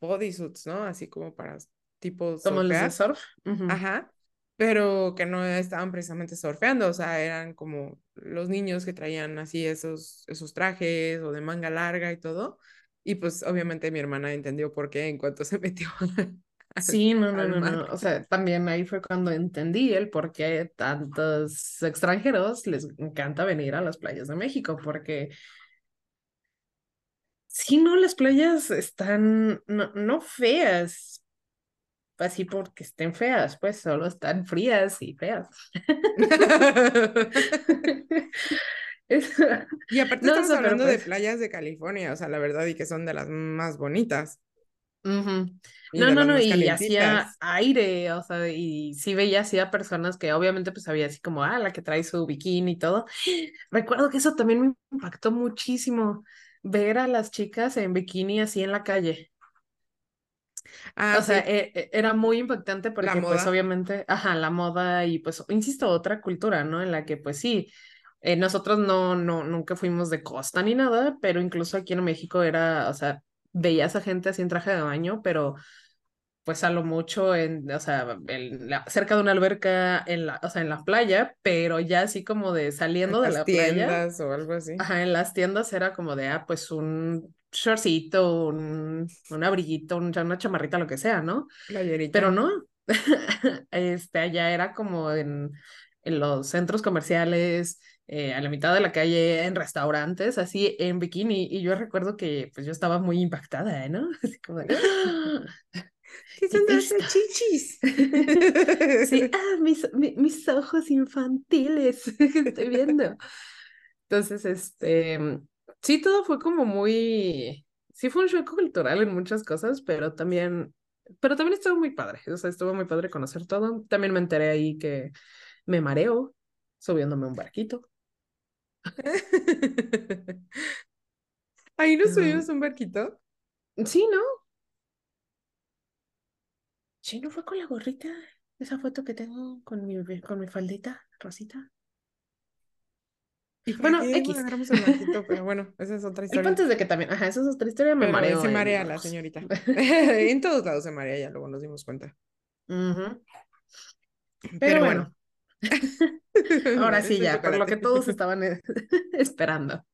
bodysuits, ¿no? Así como para tipo Como los de surf. Ujú. Ajá, pero que no estaban precisamente surfeando, o sea, eran como los niños que traían así esos, esos trajes o de manga larga y todo. Y pues obviamente mi hermana entendió por qué en cuanto se metió al, Sí, no, no, no, no. O sea, también ahí fue cuando entendí el por qué tantos extranjeros les encanta venir a las playas de México, porque si no, las playas están no, no feas, así porque estén feas, pues solo están frías y feas. Y aparte No, estamos hablando de pues. playas de California, o sea, la verdad, y que son de las más bonitas No, no, no, y hacía aire, o sea, y sí veía así a personas que obviamente pues había así como, ah, la que trae su bikini y todo. Recuerdo que eso también me impactó muchísimo, ver a las chicas en bikini así en la calle. Ah, O sea, sí, e- e- era muy impactante la porque pues obviamente, ajá, la moda y pues, insisto, otra cultura, ¿no? En la que pues sí, eh, nosotros no, no, nunca fuimos de costa ni nada, pero incluso aquí en México era, o sea, veías a gente así en traje de baño, pero pues a lo mucho en, o sea, cerca de una alberca, en la, o sea, en la playa, pero ya así como de saliendo de la tiendas o algo así. Ajá, en las tiendas era como de, ah, pues un shortcito, un, un abriguito, una chamarrita, lo que sea, ¿no? Playerita. Pero no, este, allá era como en, en los centros comerciales, eh, a la mitad de la calle, en restaurantes, así en bikini. Y yo recuerdo que pues yo estaba muy impactada, ¿no? Así como de, ¿Qué son esas chichis? sí, ah, mis, mis ojos infantiles estoy viendo. Entonces, este, sí, todo fue como muy, sí fue un shock cultural en muchas cosas, pero también, pero también estuvo muy padre, o sea, estuvo muy padre conocer todo. También me enteré ahí que me mareo subiéndome un barquito. ¿Ahí nos subimos un barquito? Sí, ¿no? Sí, ¿no fue con la gorrita? Esa foto que tengo con mi, con mi faldita rosita. Bueno, X. el barquito, pero bueno, esa es otra historia. De que también, ajá, esa es otra historia, me mareo. Se marea la señorita. en todos lados se marea, ya luego nos dimos cuenta. Pero, bueno. Ahora sí, ya, por lo que todos estaban esperando.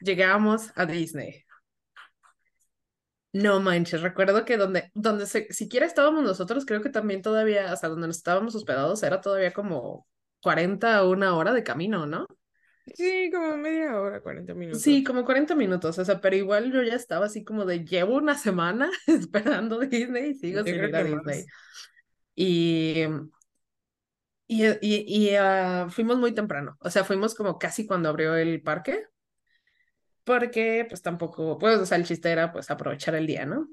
Llegamos a Disney. No manches, recuerdo que donde, donde se, siquiera estábamos nosotros, creo que también todavía, hasta donde nos estábamos hospedados, era todavía como 40 o una hora de camino, ¿no? Sí, como media hora, 40 minutos. Sí, como 40 minutos, o sea, pero igual yo ya estaba así como de llevo una semana esperando Disney y sigo sin ir a Disney. Y, y, y, ah, fuimos muy temprano, o sea, fuimos como casi cuando abrió el parque, porque pues tampoco, pues, o sea, el chiste era pues aprovechar el día, ¿no?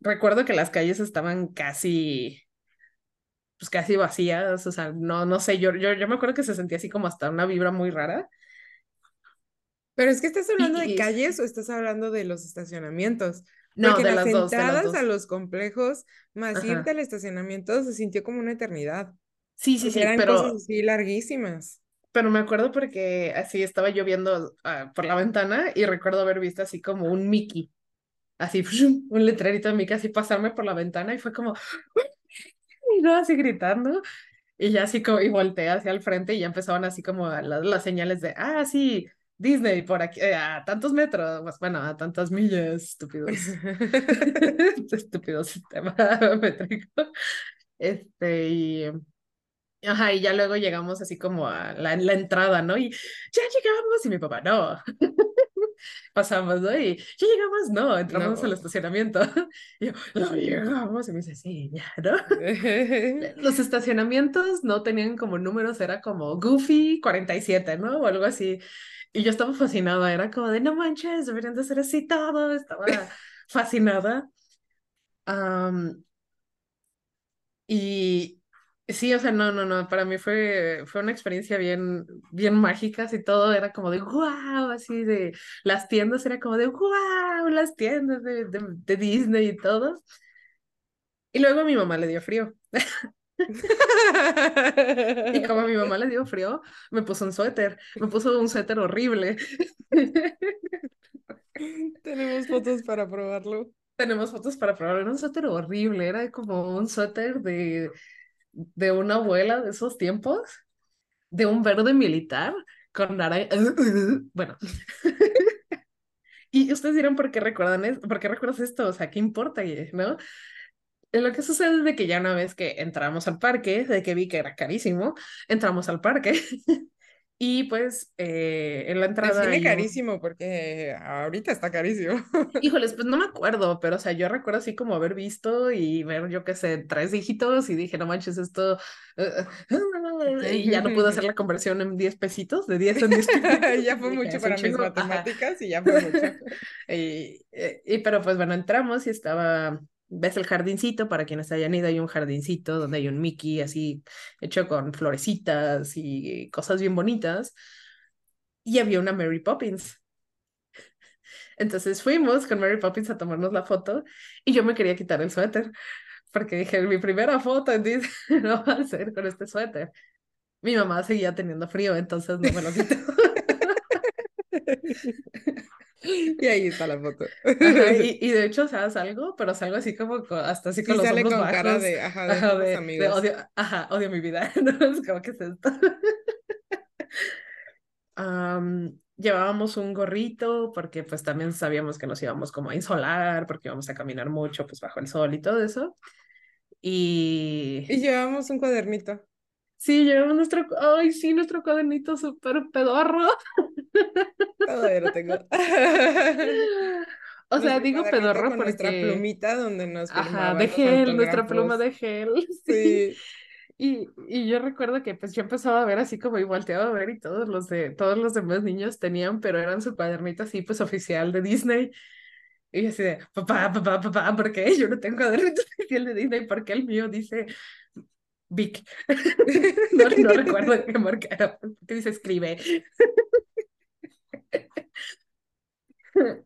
Recuerdo que las calles estaban casi, pues casi vacías, o sea, no, no sé, yo, yo, yo me acuerdo que se sentía así como hasta una vibra muy rara. Pero es que estás hablando de calles o estás hablando de los estacionamientos. No, Porque de las, entradas a los complejos, más irte al estacionamiento, se sintió como una eternidad. Sí, sí, sí, eran pero... cosas así larguísimas pero me acuerdo porque así estaba yo viendo ah, por la ventana y recuerdo haber visto así como un Mickey, así un letrerito de Mickey, así pasarme por la ventana y fue como, y no, así gritando. Y ya así como, y volteé hacia el frente y ya empezaban así como las, las señales de, ah, sí, Disney por aquí, eh, a tantos metros, pues, bueno, a tantas millas, estúpidos. estúpido sistema métrico. Este, y Ajá, y ya luego llegamos así como a la, la entrada, ¿no? Y ya llegamos, y mi papá, no. Pasamos, ¿no? Y ya llegamos, no, entramos al estacionamiento. Y yo, no llegamos, y me dice, sí, ya, ¿no? Los estacionamientos no tenían como números, era como Goofy 47, ¿no? O algo así. Y yo estaba fascinada, era como de, no manches, deberían de ser así todo, estaba fascinada. y, Sí, o sea, no, no, no, para mí fue, fue una experiencia bien, bien mágica, así todo era como de wow, así de las tiendas era como de wow, las tiendas de, de, Disney y todo. Y luego a mi mamá le dio frío. y como a mi mamá le dio frío, me puso un suéter, me puso un suéter horrible. Tenemos fotos para probarlo. Tenemos fotos para probarlo, era un suéter horrible, era como un suéter de de una abuela de esos tiempos, de un verde militar con naranja. Bueno. y ustedes dirán, ¿por qué recuerdan esto? ¿Por qué recuerdas esto? O sea, ¿qué importa? ¿No? Lo que sucede es de que ya una vez que entramos al parque, de que vi que era carísimo, entramos al parque Y pues eh, en la entrada. Define carísimo, porque ahorita está carísimo. Híjoles, pues no me acuerdo, pero o sea, yo recuerdo así como haber visto y ver, yo qué sé, tres dígitos y dije, no manches, esto. y ya no pude hacer la conversión en 10 pesitos, de 10 en 10 pesitos. ya fue mucho para mis matemáticas y ya fue mucho. y, y, pero pues bueno, entramos y estaba ves el jardincito, para quienes hayan ido, hay un jardincito donde hay un Mickey así hecho con florecitas y cosas bien bonitas. Y había una Mary Poppins. Entonces fuimos con Mary Poppins a tomarnos la foto y yo me quería quitar el suéter porque dije, mi primera foto en Disney no va a ser con este suéter. Mi mamá seguía teniendo frío, entonces no me lo quito. Y ahí está la foto. Ajá, y, y, de hecho, ¿sabes algo? Pero salgo así como hasta así con sí, los sale hombros con bajos. cara de, ajá, de, ajá, de, amigos. de odio, ajá, odio mi vida. ¿no? Es como que es esto. um, llevábamos un gorrito porque pues también sabíamos que nos íbamos como a insolar, porque íbamos a caminar mucho pues bajo el sol y todo eso. Y... Y llevamos un cuadernito. Sí, llevamos nuestro, ay, sí, nuestro cuadernito súper pedorro. Todavía lo tengo. O sea, digo pedorro con porque... nuestra plumita donde nos Ajá, de gel, nuestra pluma de gel. Sí. Y, y yo recuerdo que pues yo empezaba a ver así como y volteaba a ver y todos los de todos los demás niños tenían, pero eran su cuadernito así pues oficial de Disney. Y yo así de, papá, papá, papá, ¿por qué yo no tengo cuadernito oficial de Disney? Porque el mío dice Vic. no, no recuerdo qué marca era, porque dice escribe.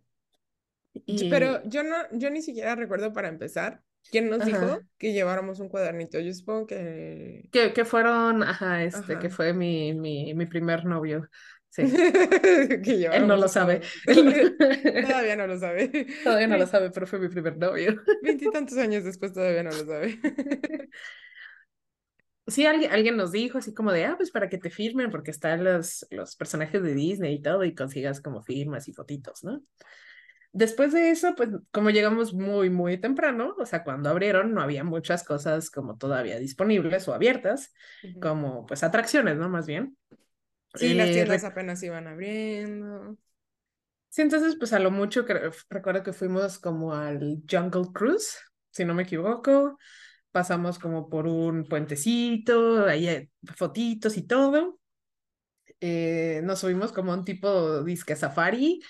y... Pero yo no, yo ni siquiera recuerdo para empezar quién nos ajá. dijo que lleváramos un cuadernito. Yo supongo que. Que, que fueron, ajá, este, ajá. que fue mi, mi, mi primer novio. Sí. Él no lo sabe. todavía no lo sabe. Todavía no lo sabe, pero fue mi primer novio. Veintitantos años después todavía no lo sabe. Sí, alguien, alguien nos dijo así como de, ah, pues para que te firmen, porque están los, los personajes de Disney y todo, y consigas como firmas y fotitos, ¿no? Después de eso, pues como llegamos muy, muy temprano, o sea, cuando abrieron no había muchas cosas como todavía disponibles o abiertas, uh -huh. como pues atracciones, ¿no? Más bien. Sí, eh, las tiendas apenas iban abriendo. Sí, entonces pues a lo mucho que recuerdo que fuimos como al Jungle Cruise, si no me equivoco, pasamos como por un puentecito, ahí hay fotitos y todo. Eh, nos subimos como a un tipo disque safari,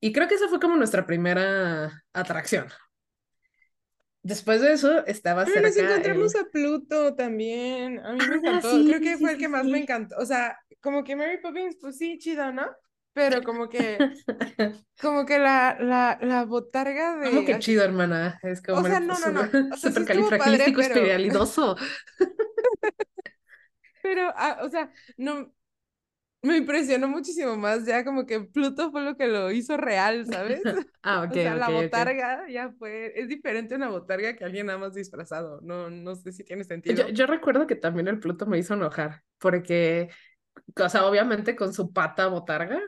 y creo que esa fue como nuestra primera atracción. Después de eso estaba Pero cerca. nos encontramos el... a Pluto también. A mí me encantó. Ah, sí, creo que sí, fue el que más sí. me encantó. O sea, como que Mary Poppins, pues sí, chido, ¿no? Pero como que, como que la, la, la botarga de. Como que chido, hermana. Es como. O sea, no, no, no. O sea, califragilístico pero... pero, ah, o sea, no, me impresionó muchísimo más, ya como que Pluto fue lo que lo hizo real, ¿sabes? ah, ok. O sea, okay, la okay. botarga ya fue, es diferente una botarga que alguien nada más disfrazado, no, no sé si tiene sentido. Yo, yo recuerdo que también el Pluto me hizo enojar, porque, o sea, obviamente con su pata botarga,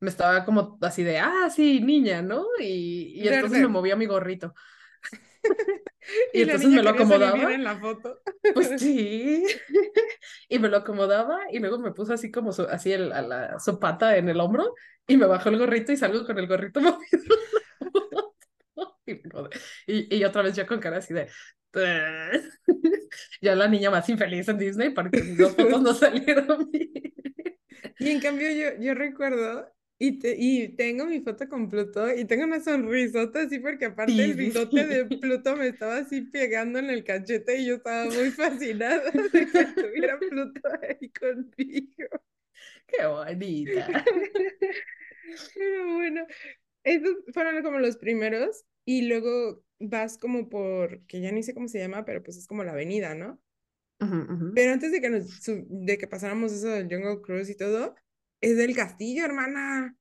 me estaba como así de, ah, sí, niña, ¿no? Y, y entonces me movía mi gorrito. y, y entonces me lo acomodaba. en la foto. Pues sí. y me lo acomodaba y luego me puso así como su, así el, a la, su pata en el hombro y me bajó el gorrito y salgo con el gorrito movido. y, y otra vez yo con cara así de ya la niña más infeliz en Disney porque mis dos fotos no salieron bien. Y en cambio yo, yo recuerdo y, te, y tengo mi foto con Pluto y tengo una sonrisota así porque aparte sí, el bigote sí. de Pluto me estaba así pegando en el cachete y yo estaba muy fascinada de que estuviera Pluto ahí conmigo. Qué bonita. Pero bueno, esos fueron como los primeros y luego vas como por, que ya ni sé cómo se llama, pero pues es como la avenida, ¿no? Uh -huh, uh -huh. Pero antes de que, nos, de que pasáramos eso del Jungle Cruise y todo, es del castillo, hermana.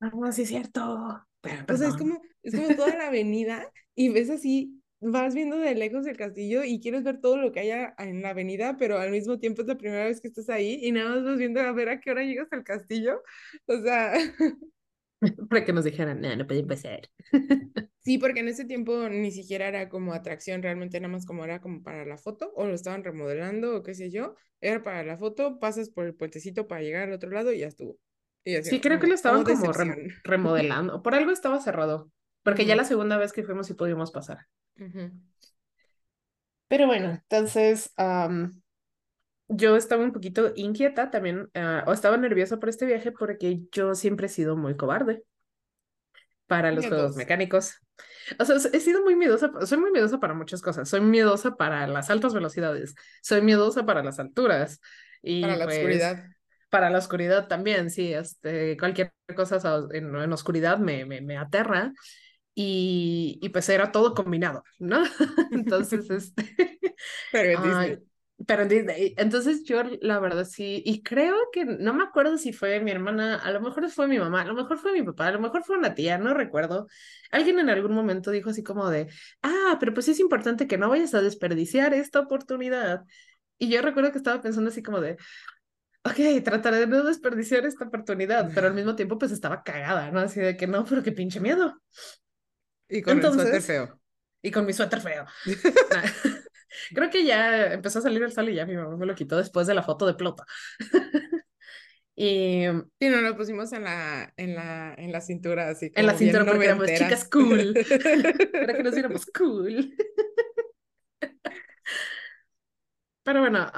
Ah, sí, es cierto. Pero, o sea, es como, es como toda la avenida y ves así, vas viendo de lejos el castillo y quieres ver todo lo que haya en la avenida, pero al mismo tiempo es la primera vez que estás ahí y nada más vas viendo a ver a qué hora llegas al castillo. O sea... Para que nos dijeran, no, no puede empezar. Sí, porque en ese tiempo ni siquiera era como atracción, realmente nada más como era como para la foto, o lo estaban remodelando, o qué sé yo, era para la foto, pasas por el puentecito para llegar al otro lado y ya estuvo. Y así, sí, creo que lo estaban como re remodelando, por algo estaba cerrado, porque uh -huh. ya la segunda vez que fuimos sí pudimos pasar. Uh -huh. Pero bueno, entonces um, yo estaba un poquito inquieta también, uh, o estaba nerviosa por este viaje porque yo siempre he sido muy cobarde para los Miedos. juegos mecánicos. O sea, he sido muy miedosa, soy muy miedosa para muchas cosas. Soy miedosa para las altas velocidades, soy miedosa para las alturas. Y para la pues, oscuridad. Para la oscuridad también, sí. Este, cualquier cosa en, en oscuridad me, me, me aterra. Y, y, pues era todo combinado, ¿no? Entonces, este... Pero en Disney. Pero en Disney. Entonces yo, la verdad, sí, y creo que, no me acuerdo si fue mi hermana, a lo mejor fue mi mamá, a lo mejor fue mi papá, a lo mejor fue una tía, no recuerdo. Alguien en algún momento dijo así como de, ah, pero pues es importante que no vayas a desperdiciar esta oportunidad. Y yo recuerdo que estaba pensando así como de, ok, trataré de no desperdiciar esta oportunidad, pero al mismo tiempo pues estaba cagada, ¿no? Así de que no, pero qué pinche miedo. Y con Entonces, el suéter feo. Y con mi suéter feo. Creo que ya empezó a salir el sol y ya mi mamá me lo quitó después de la foto de Plota. y sí, no, lo pusimos en la, en la, en la cintura, así En la cintura porque éramos chicas cool. Para que nos viéramos cool. Pero bueno,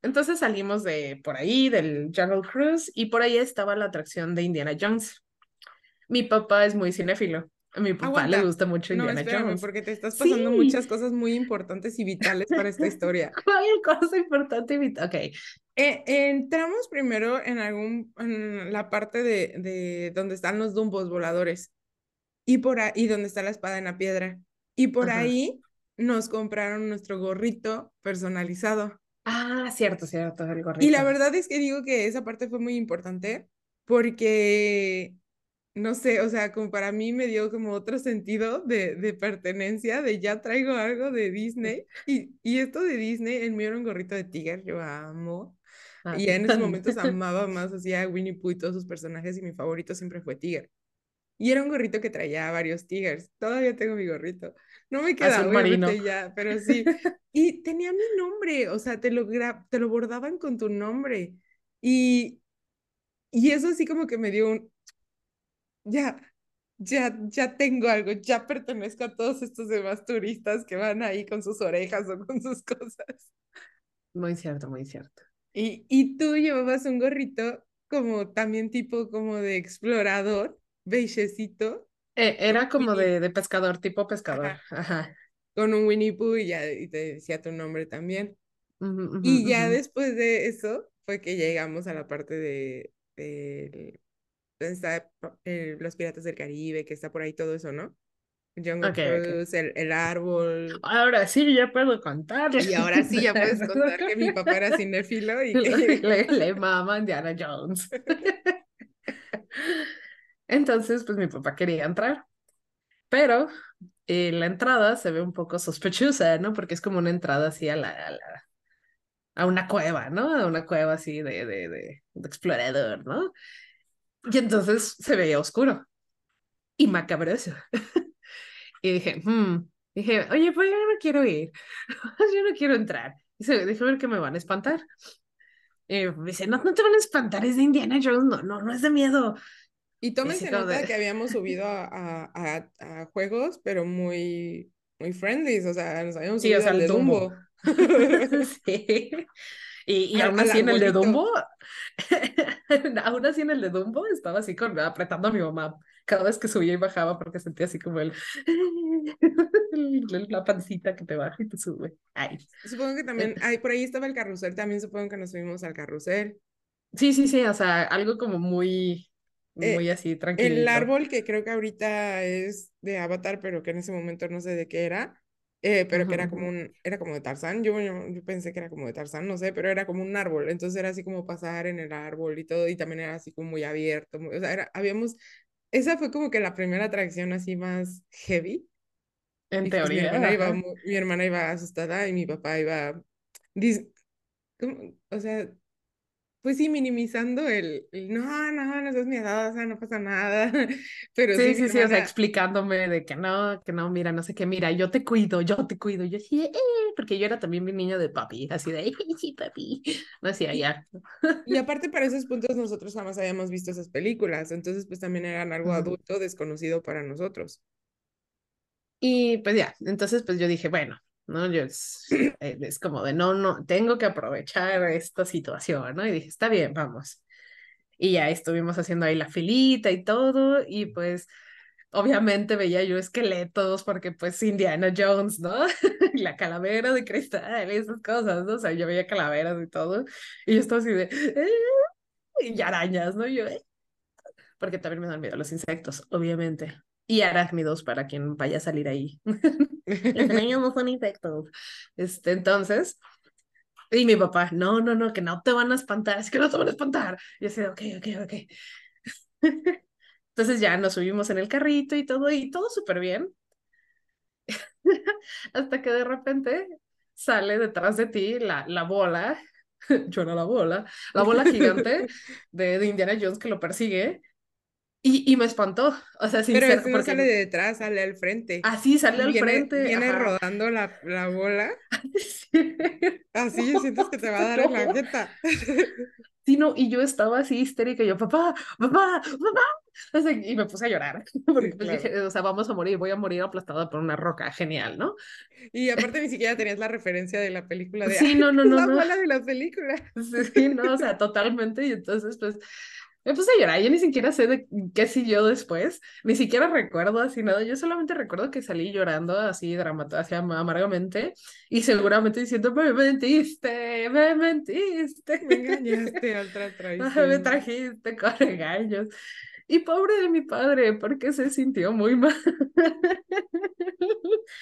entonces salimos de por ahí, del Jungle Cruise, y por ahí estaba la atracción de Indiana Jones. Mi papá es muy cinéfilo. A mi papá le gusta mucho Indiana no, Jones. porque te estás pasando muchas cosas muy importantes y vitales para esta historia. ¿Cuál cosa importante y vital? Ok. Eh, entramos primero en algún, en la parte de, de donde están los dumbos voladores y por ahí, donde está la espada en la piedra. Y por ahí nos compraron nuestro gorrito personalizado. Ah, cierto, cierto, el gorrito. Y la verdad es que digo que esa parte fue muy importante porque no sé, o sea, como para mí me dio como otro sentido de, de pertenencia, de ya traigo algo de Disney. Y, y esto de Disney, el mío era un gorrito de Tiger, yo amo. Ah. Y en esos momentos amaba más así a Winnie Pooh y todos sus personajes y mi favorito siempre fue Tiger. Y era un gorrito que traía varios Tigers. Todavía tengo mi gorrito. No me queda obviamente ya, pero sí. Y tenía mi nombre, o sea, te lo, te lo bordaban con tu nombre. Y, y eso así como que me dio un, ya, ya, ya tengo algo, ya pertenezco a todos estos demás turistas que van ahí con sus orejas o con sus cosas. Muy cierto, muy cierto. Y, y tú llevabas un gorrito como también tipo como de explorador, beigecito. Eh, era como de, de, pescador, tipo pescador. Ajá. Con un Winnie Pooh y ya y te decía tu nombre también. y ya después de eso fue que llegamos a la parte de, de está eh, Los Piratas del Caribe, que está por ahí todo eso, ¿no? Jungle Cruise, El, el, árbol. Ahora sí ya puedo contar. Y ahora sí ya puedes contar que mi papá era cinéfilo y que... le, le mama Indiana Jones. Entonces, pues mi papá quería entrar, pero eh, la entrada se ve un poco sospechosa, ¿no? Porque es como una entrada así a la, a, la, a una cueva, ¿no? A una cueva así de, de, de, de explorador, ¿no? Y entonces se veía oscuro y macabroso. y dije, hmm. dije, oye, pues yo no quiero ir, yo no quiero entrar. Dije, a ver que me van a espantar. Y me dice, no, no te van a espantar, es de Indiana Jones, no, no, no es de miedo. Y tómense nota que habíamos subido a, a, a, juegos, pero muy, muy friendly, o sea, nos habíamos subido sí, o sea, de Dumbo. sí. Y, y aún así en el de Dumbo, aún así en el de Dumbo estaba así con, apretando a mi mamá cada vez que subía y bajaba porque sentía así como el, la pancita que te baja y te sube. Ay. Supongo que también, ay, por ahí estaba el carrusel, también supongo que nos subimos al carrusel. Sí, sí, sí, o sea, algo como muy, eh, muy así tranquilo. El árbol que creo que ahorita es de Avatar, pero que en ese momento no sé de qué era, eh, pero que era como un, era como de Tarzán, yo, yo, pensé que era como de Tarzán, no sé, pero era como un árbol, entonces era así como pasar en el árbol y todo, y también era así como muy abierto, o sea, era, habíamos, esa fue como que la primera atracción así más heavy. En pues, teoría. mi, hermana iba, mi hermana iba asustada y mi papá iba, o sea, pues sí, minimizando el, no, no, no seas miedosa, no pasa nada. Pero sí, sí, sí, o sea, explicándome de que no, que no, mira, no sé qué, mira, yo te cuido, yo te cuido. Yo sí, eh, porque yo era también mi niño de papi, así de, sí, papi. No decía, ya. Y aparte, para esos puntos, nosotros jamás habíamos visto esas películas, entonces, pues también eran algo adulto, desconocido para nosotros. Y pues ya, entonces, pues yo dije, bueno, ¿no? Yo es, eh, es, como de, no, no, tengo que aprovechar esta situación, ¿no? Y dije, está bien, vamos. Y ya estuvimos haciendo ahí la filita y todo, y pues obviamente veía yo esqueletos porque pues Indiana Jones, ¿no? y la calavera de cristal y esas cosas, ¿no? O sea, yo veía calaveras y todo, y yo estaba así de, eh", y arañas, ¿no? yo, eh", porque también me dan miedo los insectos, obviamente. Y arácnidos para quien vaya a salir ahí. Los niños no son insectos. Este, entonces, Y mi papá, no, no, no, que no te van a espantar, es que no te van a espantar. Y yo así, ok, ok, ok. Entonces ya nos subimos en el carrito y todo, y todo súper bien. Hasta que de repente sale detrás de ti la, la bola, yo no la bola, la bola gigante de, de Indiana Jones que lo persigue. Y, y me espantó, o sea, sin Pero ser, no porque sale de detrás, sale al frente. así sale Y al viene, frente. viene ajá. rodando la, la bola. Sí. Así sientes que te va a dar en la jeta. Sí, no, y yo estaba así histérica, y yo, papá, papá, papá, O sea, y me puse a llorar, porque Sí, pues claro. dije, o sea, vamos a morir, voy a morir aplastada por una roca, genial, ¿no? Y aparte ni siquiera tenías la referencia de la película de, Sí, "Ay, no, no, no, la no, bola de la película. sí, no, o sea, totalmente, y entonces, pues, me puse a llorar, yo ni siquiera sé de qué siguió después, ni siquiera recuerdo así nada, yo solamente recuerdo que salí llorando así, dramática, amargamente, y seguramente diciendo, me mentiste, me mentiste. Me engañaste, otra traición. me trajiste con regaños. Y pobre de mi padre, porque se sintió muy mal.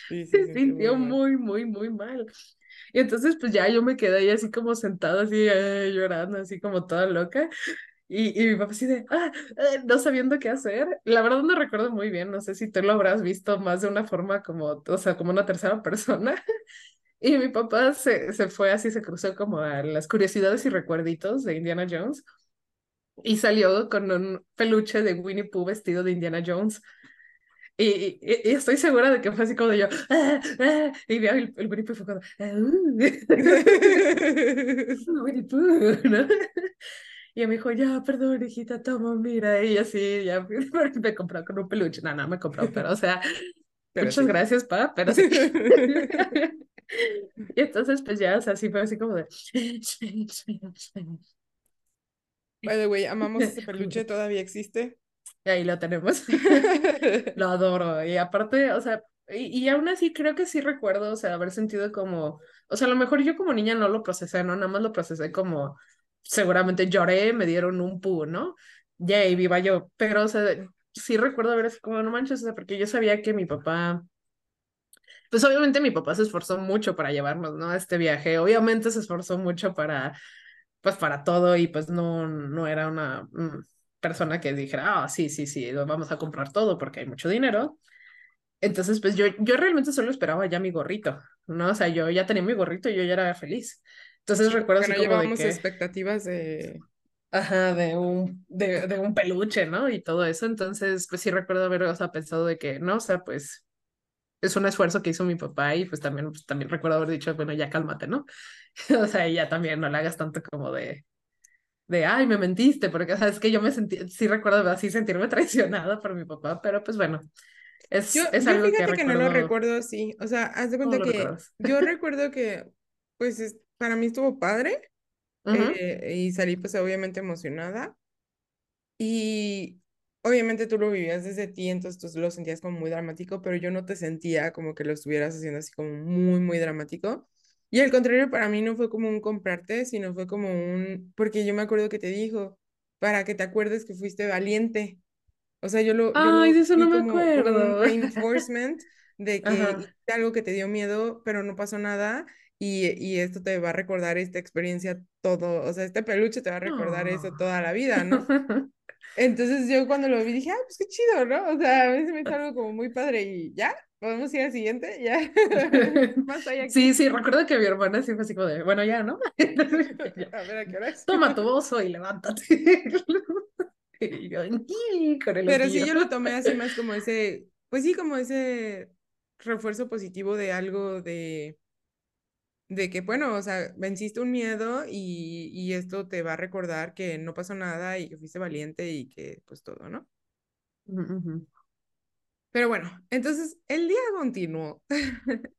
Sí, sí, Se sentí sintió muy muy, muy, muy mal. Y entonces, pues ya yo me quedé ahí así como sentada, así eh, llorando, así como toda loca. Y, y mi papá así de, ah, eh, no sabiendo qué hacer. La verdad no recuerdo muy bien, no sé si tú lo habrás visto más de una forma como, o sea, como una tercera persona. Y mi papá se, se fue así, se cruzó como a las curiosidades y recuerditos de Indiana Jones y salió con un peluche de Winnie Pooh vestido de Indiana Jones. Y, y- y estoy segura de que fue así como de yo, "Ah, ah", y vio el, el Winnie Pooh fue como, "Ah, uh". Winnie Pooh, ¿no? Y ella me dijo, ya, perdón, hijita, toma, mira, y así, ya me compró con un peluche, no, no me compró, pero o sea, Pero muchas sí. gracias, pa, pero sí. Y entonces, pues ya, o sea, así fue así como de... By the way, amamos ese peluche, todavía existe. Y ahí lo tenemos. Lo adoro. Y aparte, o sea, y, y aún así creo que sí recuerdo, o sea, haber sentido como, o sea, a lo mejor yo como niña no lo procesé, ¿no? Nada más lo procesé como, seguramente lloré, me dieron un pu, ¿no? Yay, viva yo. Pero, o sí recuerdo haber así como, no manches, porque yo sabía que mi papá, pues obviamente mi papá se esforzó mucho para llevarnos, ¿no? A este viaje. Obviamente se esforzó mucho para, pues, para todo y pues no, no era una mm, persona que dijera, ah, sí, sí, sí, vamos a comprar todo porque hay mucho dinero. Entonces, pues yo, yo realmente solo esperaba ya mi gorrito, ¿no? O sea, yo ya tenía mi gorrito y yo ya era feliz. Entonces recuerdo Que así no como de que, expectativas de... ajá, de un, de, de un peluche, ¿no? Y todo eso. Entonces, pues sí recuerdo haber, o sea, pensado de que, no, o sea, pues es un esfuerzo que hizo mi papá y pues también, pues, también recuerdo haber dicho, bueno, ya cálmate, ¿no? O sea, ya también no le hagas tanto como de, de, ay, me mentiste, porque, o sea, es que yo me sentí, sí recuerdo así sentirme traicionada por mi papá, pero pues bueno, es, Yo, es yo algo que fíjate que no lo recuerdo, recuerdo así. O sea, haz de ¿cómo cuenta que recuerdas? yo recuerdo que, pues, es- para mí estuvo padre Ujú. eh, y salí, pues, obviamente emocionada. Y obviamente tú lo vivías desde ti, entonces tú lo sentías como muy dramático, pero yo no te sentía como que lo estuvieras haciendo así como muy, muy dramático. Y al contrario, para mí no fue como un comprarte, sino fue como un, porque yo me acuerdo que te dijo, para que te acuerdes que fuiste valiente. O sea, yo lo, yo Ay, lo de eso no me como, como un acuerdo. reinforcement de que algo que te dio miedo, pero no pasó nada. Y, y esto te va a recordar esta experiencia todo, o sea, este peluche te va a recordar eso No. toda la vida, ¿no? Entonces yo cuando lo vi dije, ah, pues qué chido, ¿no? O sea, a mí se me hizo algo como muy padre y ya, podemos ir al siguiente, ya. Sí, sí, recuerdo que mi hermana sí fue así como de, bueno, ya, ¿no? Ya. A ver a qué hora es. Toma tu oso y levántate. Y yo, con el Pero sí, yo lo tomé así más como ese, pues sí, como ese refuerzo positivo de algo de, de que, bueno, o sea, venciste un miedo y, y esto te va a recordar que no pasó nada y que fuiste valiente y que, pues todo, ¿no? Pero bueno, entonces el día continuó.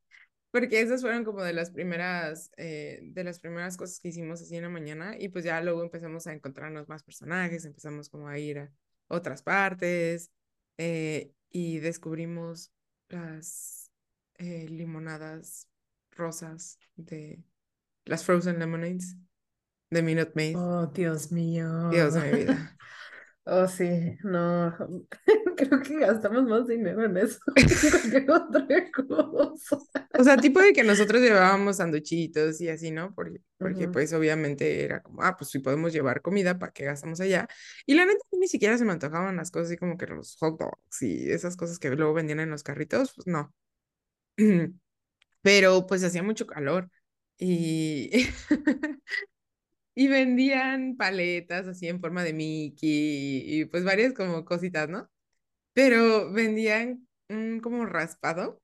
Porque esas fueron como de las primeras, eh, de las primeras cosas que hicimos así en la mañana y pues ya luego empezamos a encontrarnos más personajes, empezamos como a ir a otras partes eh, y descubrimos las eh, limonadas rosas de las Frozen Lemonades de Minute Maid. Oh, Dios mío. Dios de mi vida. Oh, sí, no. creo que gastamos más dinero en eso que cualquier otra cosa. O sea, tipo de que nosotros llevábamos sanduchitos y así, ¿no? Porque, porque pues obviamente era como, ah, pues si podemos llevar comida, ¿para qué gastamos allá? Y la neta ni siquiera se me antojaban las cosas así como que los hot dogs y esas cosas que luego vendían en los carritos, pues no. Pero pues hacía mucho calor y, y vendían paletas así en forma de Mickey y, pues varias como cositas, ¿no? Pero vendían un como raspado,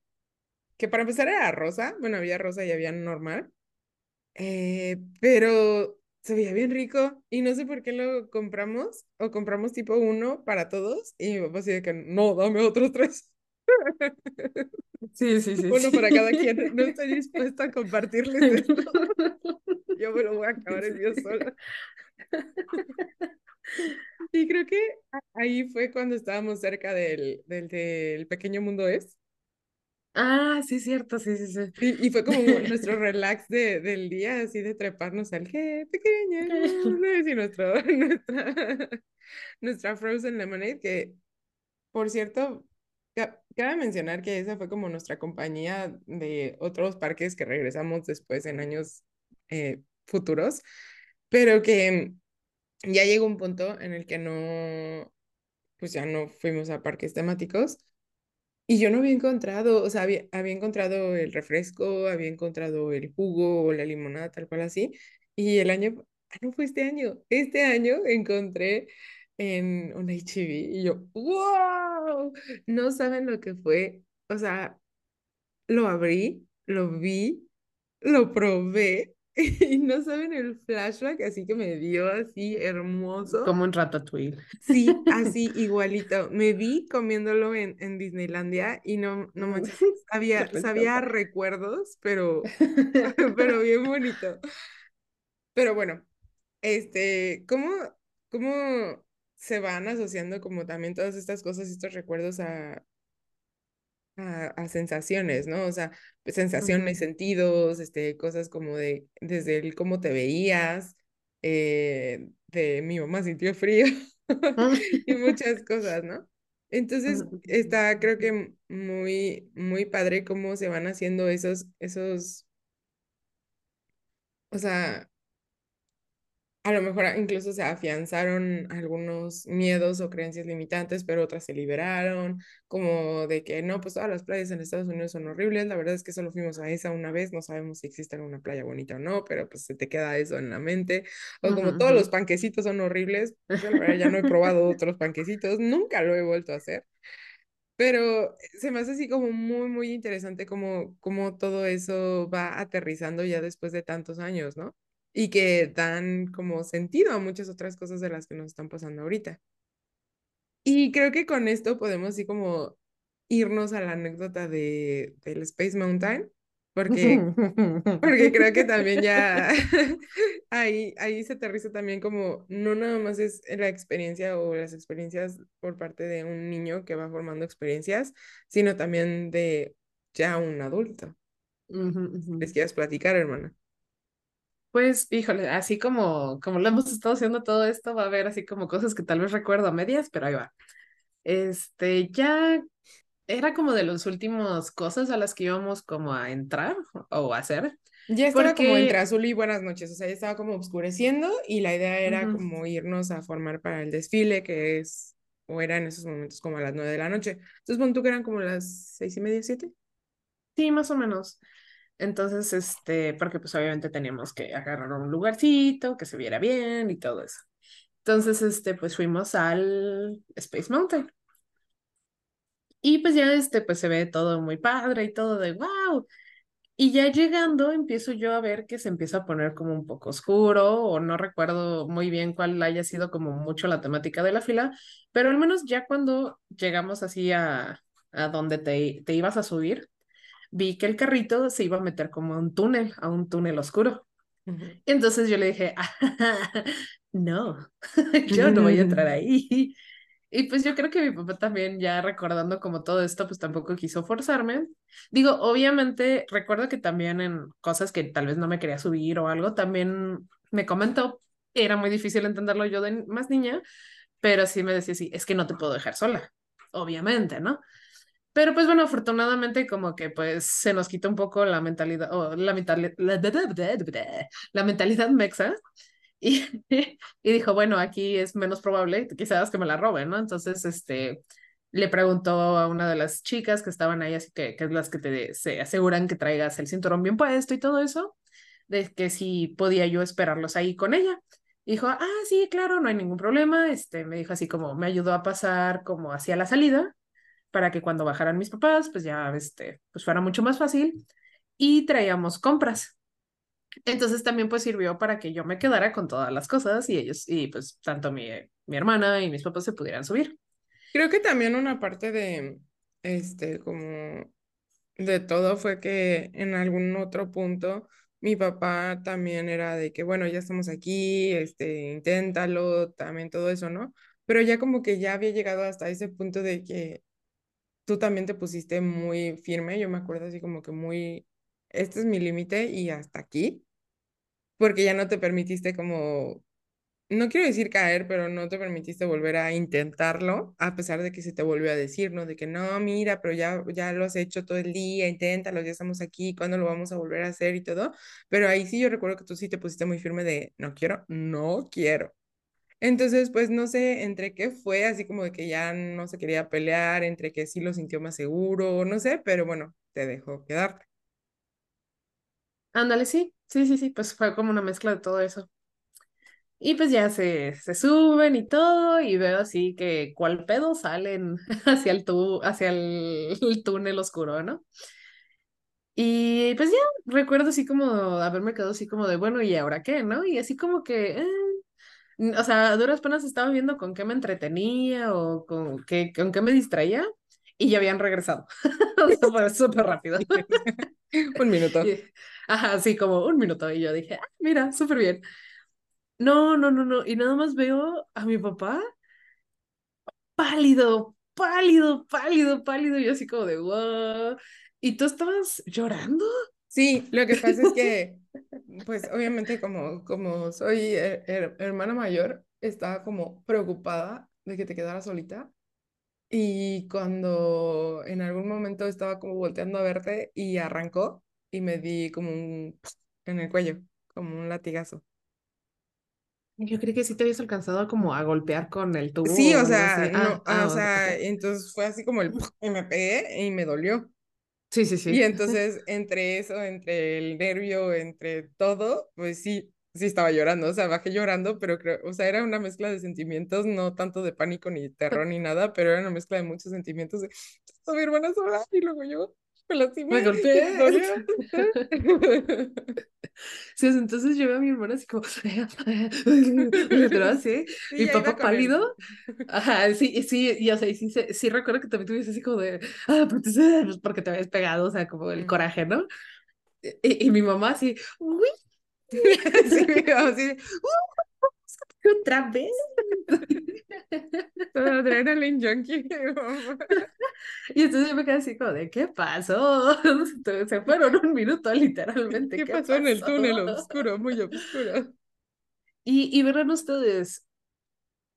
que para empezar era rosa, bueno, había rosa y había normal, eh, pero se veía bien rico y no sé por qué lo compramos o compramos tipo uno para todos y mi papá así de que no, dame otros tres. Sí, sí, sí. Uno para cada quien. No estoy dispuesta a compartirles esto. Yo me lo voy a acabar el día sola. Y creo que ahí fue cuando estábamos cerca del, del, del pequeño mundo es. Ah, sí, cierto, sí, sí, sí. Y, y fue como nuestro relax de, del día, así de treparnos al qué pequeño y nuestro, nuestra, nuestra Frozen Lemonade, que por cierto, Cabe mencionar que esa fue como nuestra compañía de otros parques que regresamos después en años eh, futuros, pero que ya llegó un punto en el que no, pues ya no fuimos a parques temáticos y yo no había encontrado, o sea, había, había encontrado el refresco, había encontrado el jugo o la limonada, tal cual así, y el año, ah, no fue este año, este año encontré en un HIV y yo, wow, no saben lo que fue, o sea, lo abrí, lo vi, lo probé y no saben el flashback así que me dio así hermoso. Como un ratatouille. Sí, así igualito. Me vi comiéndolo en, en Disneylandia y no, no manches, sabía, sabía recuerdos, pero, pero bien bonito. Pero bueno, este, ¿cómo, cómo se van asociando como también todas estas cosas, estos recuerdos a, a, sensaciones, ¿no? O sea, pues, sensaciones, sentidos, este, cosas como de, desde el cómo te veías, eh, de mi mamá sintió frío y muchas cosas, ¿no? Entonces, está, creo que muy, muy padre cómo se van haciendo esos, esos, o sea, a lo mejor incluso se afianzaron algunos miedos o creencias limitantes, pero otras se liberaron, como de que no, pues todas las playas en Estados Unidos son horribles, la verdad es que solo fuimos a esa una vez, no sabemos si existe alguna playa bonita o no, pero pues se te queda eso en la mente, o como todos los panquecitos son horribles, pues la verdad ya no he probado otros panquecitos, nunca lo he vuelto a hacer. Pero se me hace así como muy, muy interesante como, como todo eso va aterrizando ya después de tantos años, ¿no? Y que dan como sentido a muchas otras cosas de las que nos están pasando ahorita. Y creo que con esto podemos así como irnos a la anécdota de, del Space Mountain, porque, porque creo que también ya ahí, ahí se aterriza también como no nada más es la experiencia o las experiencias por parte de un niño que va formando experiencias, sino también de ya un adulto. ¿Les quieres platicar, hermana? Pues, híjole, así como, como lo hemos estado haciendo todo esto, va a haber así como cosas que tal vez recuerdo a medias, pero ahí va. Este, ya era como de los últimos cosas a las que íbamos como a entrar o a hacer. Ya estaba como entre azul y buenas noches, o sea, ya estaba como oscureciendo y la idea era como irnos a formar para el desfile, que es, o era en esos momentos como a las nueve de la noche. Entonces, bueno, tú que eran como las seis y media, siete. Sí, más o menos. Entonces, este, porque pues obviamente teníamos que agarrar un lugarcito que se viera bien y todo eso. Entonces, este, pues fuimos al Space Mountain. Y pues ya, este, pues se ve todo muy padre y todo de wow. Y ya llegando, empiezo yo a ver que se empieza a poner como un poco oscuro, o no recuerdo muy bien cuál haya sido como mucho la temática de la fila, pero al menos ya cuando llegamos así a, a donde te, te ibas a subir, vi que el carrito se iba a meter como a un túnel, a un túnel oscuro. Entonces yo le dije, no, yo no voy a entrar ahí. Y pues yo creo que mi papá también, ya recordando como todo esto, pues tampoco quiso forzarme. Digo, obviamente recuerdo que también en cosas que tal vez no me quería subir o algo, también me comentó, era muy difícil entenderlo yo de más niña, pero sí me decía, sí, es que no te puedo dejar sola. obviamente, ¿no? Pero pues bueno, afortunadamente como que pues se nos quita un poco la mentalidad, o la mentalidad, la mentalidad mexa. Y, y dijo, bueno, aquí es menos probable quizás que me la roben, ¿no? Entonces, este, le preguntó a una de las chicas que estaban ahí, así que, que es las que te se aseguran que traigas el cinturón bien puesto y todo eso, de que si podía yo esperarlos ahí con ella. dijo, ah, sí, claro, no hay ningún problema. Este, me dijo así como, me ayudó a pasar como hacia la salida para que cuando bajaran mis papás, pues ya, este, pues fuera mucho más fácil. Y traíamos compras. Entonces también pues sirvió para que yo me quedara con todas las cosas y ellos, y pues tanto mi, mi hermana y mis papás se pudieran subir. Creo que también una parte de, este, como de todo fue que en algún otro punto mi papá también era de que, bueno, ya estamos aquí, este, inténtalo, también todo eso, ¿no? Pero ya como que ya había llegado hasta ese punto de que tú también te pusiste muy firme, yo me acuerdo así como que muy, este es mi límite y hasta aquí, porque ya no te permitiste como no quiero decir caer, pero no te permitiste volver a intentarlo, a pesar de que se te volvió a decir, ¿no? De que no, mira, pero ya, ya lo has hecho todo el día, inténtalo, ya estamos aquí, ¿cuándo lo vamos a volver a hacer y todo? Pero ahí sí yo recuerdo que tú sí te pusiste muy firme de, no quiero, no quiero. Entonces, pues no sé entre qué fue, así como de que ya no se quería pelear, entre que sí lo sintió más seguro, no sé, pero bueno, te dejó quedarte. Ándale, sí, sí, sí, sí, pues fue como una mezcla de todo eso. Y pues ya se, se suben y todo, y veo así que cual pedo salen hacia el, tu, hacia el, túnel oscuro, ¿no? Y pues ya recuerdo así como haberme quedado así como de, bueno, ¿y ahora qué, no? Y así como que, eh, o sea, a duras penas estaba viendo con qué me entretenía o con qué, con qué me distraía, y ya habían regresado. súper rápido. un minuto. ajá, sí, como un minuto. Y yo dije, ah, mira, súper bien. No, no, no, no. Y nada más veo a mi papá pálido, pálido, pálido, pálido. Y yo así como de, wow. ¿Y tú estabas llorando? Sí, lo que pasa es que, pues obviamente como, como soy hermana mayor, estaba como preocupada de que te quedaras solita. Y cuando en algún momento estaba como volteando a verte y arrancó y me di como un en el cuello, como un latigazo. Yo creí que sí te habías alcanzado como a golpear con el tubo. Sí, o sea, no, ah, ah, o sea, entonces fue así como el y me pegué y me dolió. Sí, sí, sí. Y entonces entre eso, entre el nervio, entre todo, pues sí, sí estaba llorando, o sea, bajé llorando, pero creo, o sea, era una mezcla de sentimientos, no tanto de pánico ni terror ni nada, pero era una mezcla de muchos sentimientos de, mi hermana sola y luego yo me lastimé. Me golpeé. Sí, entonces yo veo a mi hermana así como, pero así, mi papá pálido. Ajá, sí, sí, y o sea, sí, sí, recuerdo que también tuviste así como de, ah, pues, porque te habías pegado, o sea, como el coraje, ¿no? Y, y mi mamá así, uy. sí, así, uh, otra vez. Adrenaline junkie. y entonces yo me quedé así como de, ¿qué pasó? Se fueron un minuto literalmente. ¿Qué, pasó, en el túnel oscuro, muy oscuro? Y, y verán ustedes,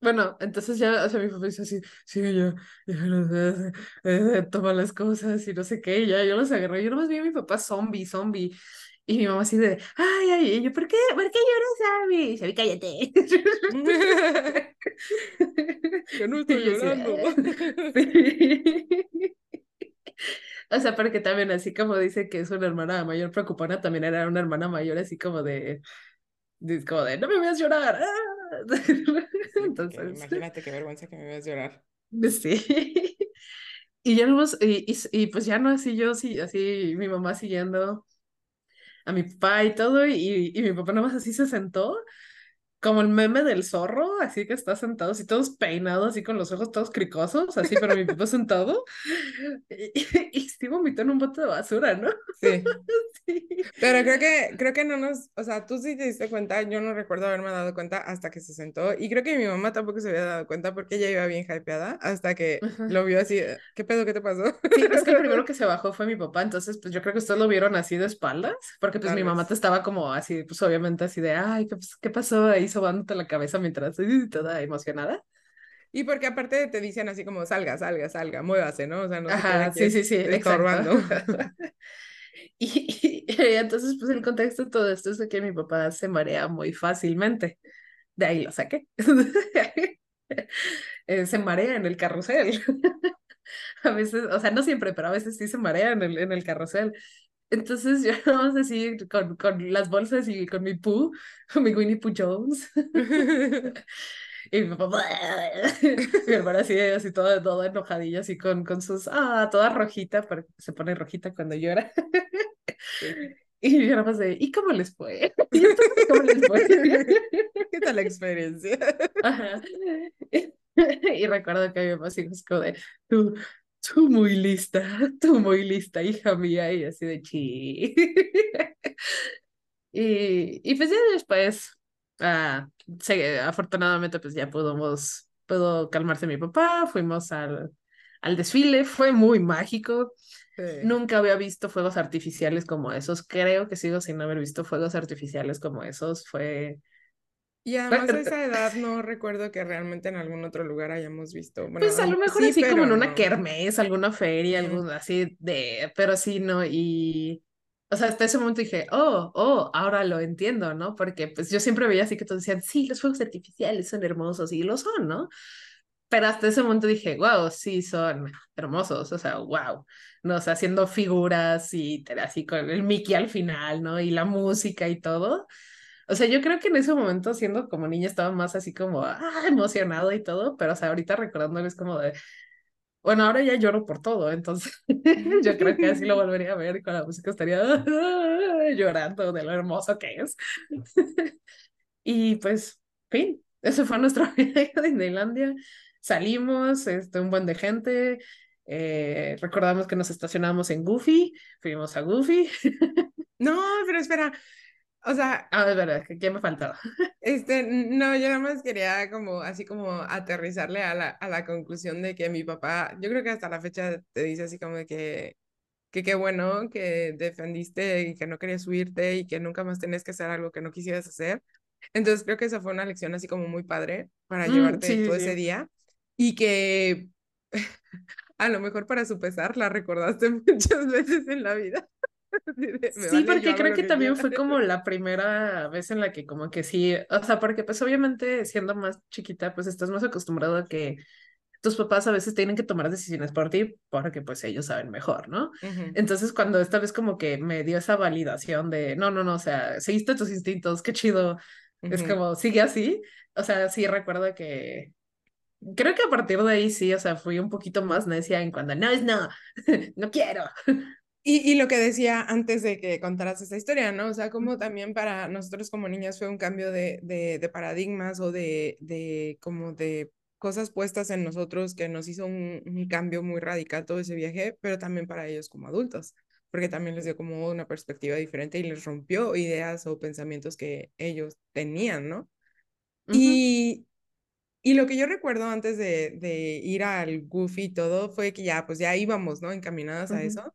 bueno, entonces ya, o sea, mi papá dice así, sí, ya, ya, eh, toma las cosas y no sé qué, ya, yo los agarré, yo nomás vi a mi papá zombie, zombie, y mi mamá así de, ay, ay, y yo, ¿por qué, ¿por qué lloras, Abby? Y dice, cállate. yo no estoy llorando. O sea, porque también así como dice que es una hermana mayor preocupada, también era una hermana mayor así como de, como de, no me veas llorar. Entonces, imagínate qué vergüenza que me veas llorar. Sí. Y ya no, y, y, y, pues ya no así yo, sí, así mi mamá siguiendo a mi papá y todo, y, y mi papá nomás así se sentó, como el meme del zorro, así que está sentado, así todos peinados, así con los ojos todos cricosos, así, pero mi papá sentado, y, y, y vomitó en un bote de basura, ¿no? Sí. sí. Pero creo que, creo que no nos, o sea, tú sí te diste cuenta, yo no recuerdo haberme dado cuenta hasta que se sentó, y creo que mi mamá tampoco se había dado cuenta porque ella iba bien hypeada, hasta que lo vio así, ¿qué pedo, qué te pasó? Sí, es que el primero que se bajó fue mi papá, entonces pues yo creo que ustedes lo vieron así de espaldas, porque pues mi mamá te estaba como así, pues obviamente así de, ay, ¿qué, qué pasó ahí sobándote la cabeza mientras estoy toda emocionada? Y porque aparte te dicen así como salga, salga, salga, muévase, ¿no? O sea, no se Ajá, sí, sí, sí, estorbando. y, y, entonces, pues el contexto de todo esto es de que mi papá se marea muy fácilmente. De ahí lo saqué. Eh, se marea en el carrusel. a veces, o sea, no siempre, pero a veces sí se marea en el, en el carrusel. Entonces yo vamos a decir con, con las bolsas y con mi Pooh, con mi Winnie Pooh Jones. y mi papá, mi hermana así, así toda, toda enojadilla, así con, con sus, ah, toda rojita, porque se pone rojita cuando llora. Y yo nada más de, ¿y cómo les fue? ¿Y entonces cómo les fue? ¿Qué tal la experiencia? Ajá. Y recuerdo que mi papá así como de, tú, tú muy lista, tú muy lista, hija mía, y así de chi. Y, y pues ya después, ah, afortunadamente, pues ya pudimos, pudo calmarse mi papá, fuimos al, al desfile, fue muy mágico. Nunca había visto fuegos artificiales como esos. Creo que sigo sin haber visto fuegos artificiales como esos. Fue. Y además a esa edad no recuerdo que realmente en algún otro lugar hayamos visto. Bueno, pues a lo mejor así como en una kermés, alguna feria, algo así de. Pero sí, no. Y. O sea, hasta ese momento dije, oh, oh, ahora lo entiendo, ¿no? Porque pues yo siempre veía así que todos decían, sí, los fuegos artificiales son hermosos y lo son, ¿no? Pero hasta ese momento dije, wow, sí, son hermosos, o sea, wow, ¿no? O sea, haciendo figuras y así con el Mickey al final, ¿no? Y la música y todo. O sea, yo creo que en ese momento, siendo como niña, estaba más así como, ah, emocionado y todo, pero, o sea, ahorita recordándolo es como de, bueno, ahora ya lloro por todo, entonces yo creo que así lo volvería a ver y con la música estaría llorando de lo hermoso que es. y pues, fin, ese fue nuestro viaje a Disneylandia salimos, este, un buen de gente, eh, recordamos que nos estacionamos en Goofy, fuimos a Goofy. no, pero espera, o sea... Ah, es verdad, ¿qué me faltaba? este, no, yo nada más quería como, así como aterrizarle a la, a la conclusión de que mi papá, yo creo que hasta la fecha te dice así como de que que qué bueno que defendiste y que no querías subirte y que nunca más tenías que hacer algo que no quisieras hacer. Entonces creo que esa fue una lección así como muy padre para mm, llevarte todo ese día y que a lo mejor para su pesar la recordaste muchas veces en la vida. sí, porque creo que, también fue como la primera vez en la que como que sí, o sea, porque pues obviamente siendo más chiquita, pues estás más acostumbrado a que tus papás a veces tienen que tomar decisiones por ti porque pues ellos saben mejor, ¿no? Entonces cuando esta vez como que me dio esa validación de, no, no, no, o sea, seguiste tus instintos, qué chido, es como, sigue así, o sea, sí recuerdo que creo que a partir de ahí sí, o sea, fui un poquito más necia en cuando no es no, no quiero. Y, y, lo que decía antes de que contaras esa historia, ¿no? O sea, como también para nosotros como niñas fue un cambio de, de, de paradigmas o de, de como de cosas puestas en nosotros que nos hizo un, un, cambio muy radical todo ese viaje, pero también para ellos como adultos, porque también les dio como una perspectiva diferente y les rompió ideas o pensamientos que ellos tenían, ¿no? Y, y lo que yo recuerdo antes de, de ir al Goofy y todo fue que ya, pues ya íbamos, ¿no? Encaminadas a eso.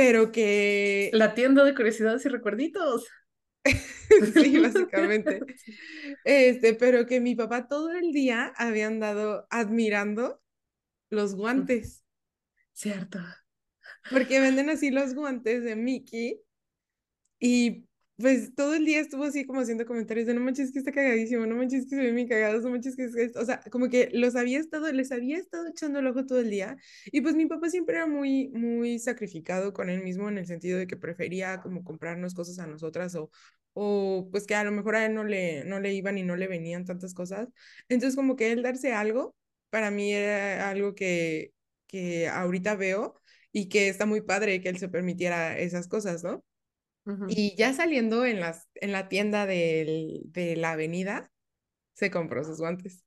Pero que... La tienda de curiosidades y recuerditos. sí, básicamente. Este, pero que mi papá todo el día había andado admirando los guantes. Cierto. Porque venden así los guantes de Mickey y pues todo el día estuvo así como haciendo comentarios de no manches que está cagadísimo, no manches que se ve muy cagado, no manches que es, o sea, como que los había estado, les había estado echando el ojo todo el día y pues mi papá siempre era muy, muy sacrificado con él mismo en el sentido de que prefería como comprarnos cosas a nosotras o, o pues que a lo mejor a él no le, no le iban y no le venían tantas cosas. Entonces como que él darse algo, para mí era algo que, que ahorita veo y que está muy padre que él se permitiera esas cosas, ¿no? Y ya saliendo en, las, en la tienda de la avenida, se compró sus guantes.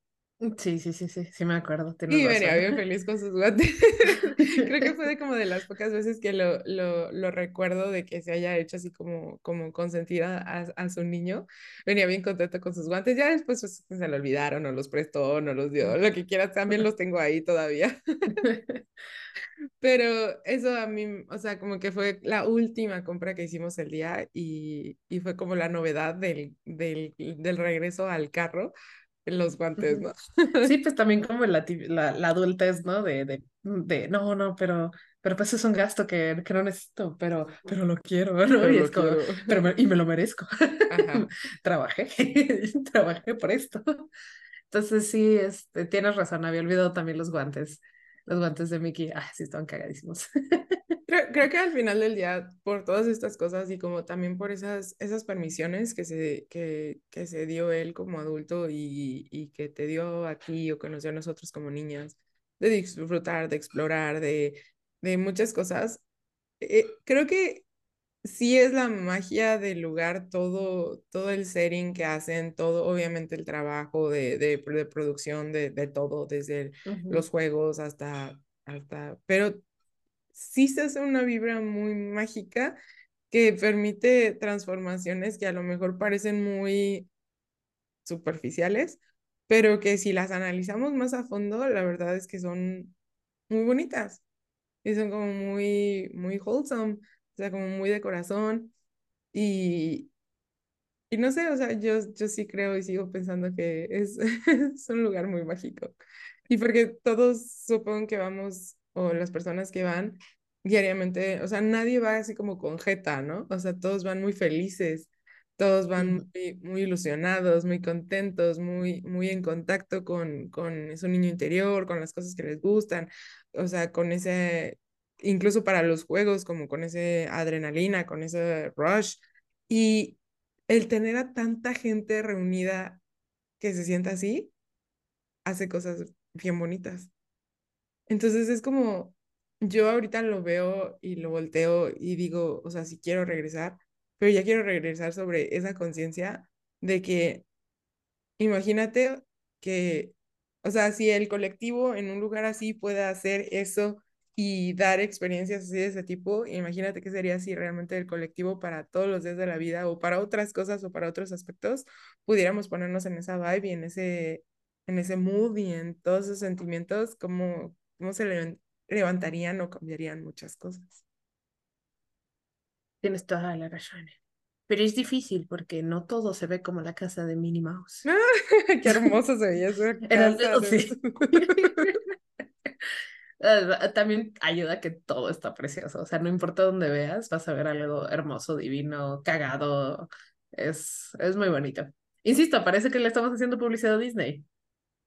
Sí, sí, sí, sí, sí me acuerdo. Y venía bien feliz con sus guantes. Creo que fue de como de las pocas veces que lo, lo, lo, recuerdo de que se haya hecho así como, como consentir a, a, su niño. Venía bien contento con sus guantes. Ya después pues, se lo olvidaron, o los prestó, no los dio, lo que quieras. También los tengo ahí todavía. Pero eso a mí, o sea, como que fue la última compra que hicimos el día y, y fue como la novedad del, del, del regreso al carro los guantes, ¿no? Sí, pues también como la, la, la adultez, ¿no? De, de, de, no, no, pero, pero pues es un gasto que, que no necesito, pero, pero lo quiero, ¿no? Pero y lo es como, quiero. pero me- y me lo merezco. Ajá. Trabajé, trabajé por esto. Entonces sí, este, tienes razón, había olvidado también los guantes. Los guantes de Mickey, ah, sí, estaban cagadísimos. Creo, que al final del día, por todas estas cosas y como también por esas, esas permisiones que se, que, que se dio él como adulto y, y que te dio a ti o que nos dio a nosotros como niñas, de disfrutar, de explorar, de, de muchas cosas, eh, creo que sí es la magia del lugar, todo, todo el setting que hacen, todo, obviamente el trabajo de, de, de producción de, de todo, desde los juegos hasta, hasta, pero sí se hace una vibra muy mágica que permite transformaciones que a lo mejor parecen muy superficiales, pero que si las analizamos más a fondo, la verdad es que son muy bonitas y son como muy, muy wholesome, o sea, como muy de corazón y, y no sé, o sea, yo, yo sí creo y sigo pensando que es, es un lugar muy mágico. Y porque todos supongo que vamos, o las personas que van diariamente, o sea, nadie va así como con jeta, ¿no? O sea, todos van muy felices, todos van muy, muy ilusionados, muy contentos, muy, muy en contacto con, con su niño interior, con las cosas que les gustan, o sea, con ese, incluso para los juegos, como con ese adrenalina, con ese rush. Y el tener a tanta gente reunida que se sienta así, hace cosas bien bonitas. Entonces es como, yo ahorita lo veo y lo volteo y digo, o sea, sí quiero regresar, pero ya quiero regresar sobre esa conciencia de que Imagínate que, o sea, si el colectivo en un lugar así puede hacer eso y dar experiencias así de ese tipo, imagínate qué sería si realmente el colectivo para todos los días de la vida o para otras cosas o para otros aspectos pudiéramos ponernos en esa vibe y en ese, en ese mood y en todos esos sentimientos, cómo, cómo se le- levantarían o cambiarían muchas cosas. Tienes toda la razón. Pero es difícil porque no todo se ve como la casa de Minnie Mouse. Qué hermoso se veía esa casa. de sí. Ah, También ayuda que todo está precioso. O sea, no importa dónde veas, vas a ver algo hermoso, divino, cagado. Es, es muy bonito. Insisto, parece que le estamos haciendo publicidad a Disney,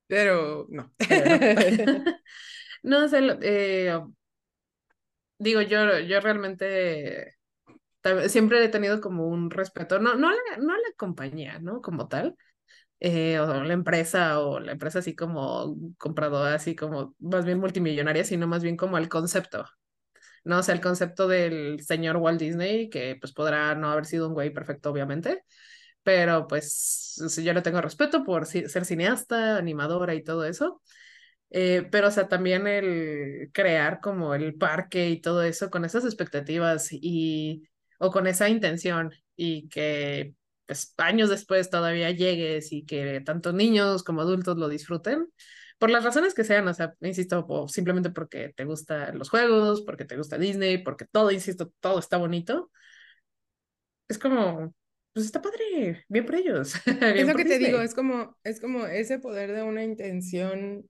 Pero no. pero no. Sé, lo- eh, digo, yo, yo realmente siempre he tenido como un respeto, no, no a la, no a la compañía, ¿no? Como tal, eh, o la empresa, o la empresa así como compradora, así como más bien multimillonaria, sino más bien como el concepto. ¿no? O sea, el concepto del señor Walt Disney, que pues podrá no haber sido un güey perfecto, obviamente, pero pues yo le tengo respeto por ser cineasta, animadora y todo eso. Eh, pero, o sea, también el crear como el parque y todo eso con esas expectativas y, o con esa intención y que pues años después todavía llegues y que tanto niños como adultos lo disfruten, por las razones que sean, o sea, insisto, o simplemente porque te gustan los juegos, porque te gusta Disney, porque todo, insisto, todo está bonito, es como, pues está padre, bien por ellos, Es bien lo por que te digo, Disney. es como, es como ese poder de una intención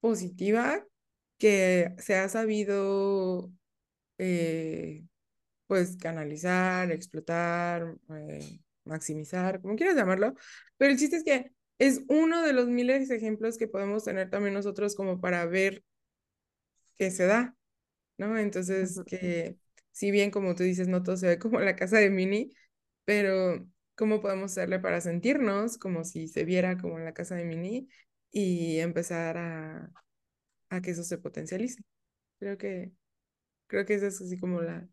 positiva que se ha sabido eh, pues canalizar, explotar, eh, maximizar, como quieras llamarlo, pero el chiste es que es uno de los miles de ejemplos que podemos tener también nosotros como para ver que se da, ¿no? Entonces, que si bien como tú dices, no todo se ve como la casa de Minnie, pero ¿cómo podemos hacerle para sentirnos como si se viera como en la casa de Minnie y empezar a, a que eso se potencialice? Creo que, creo que ese es así como la,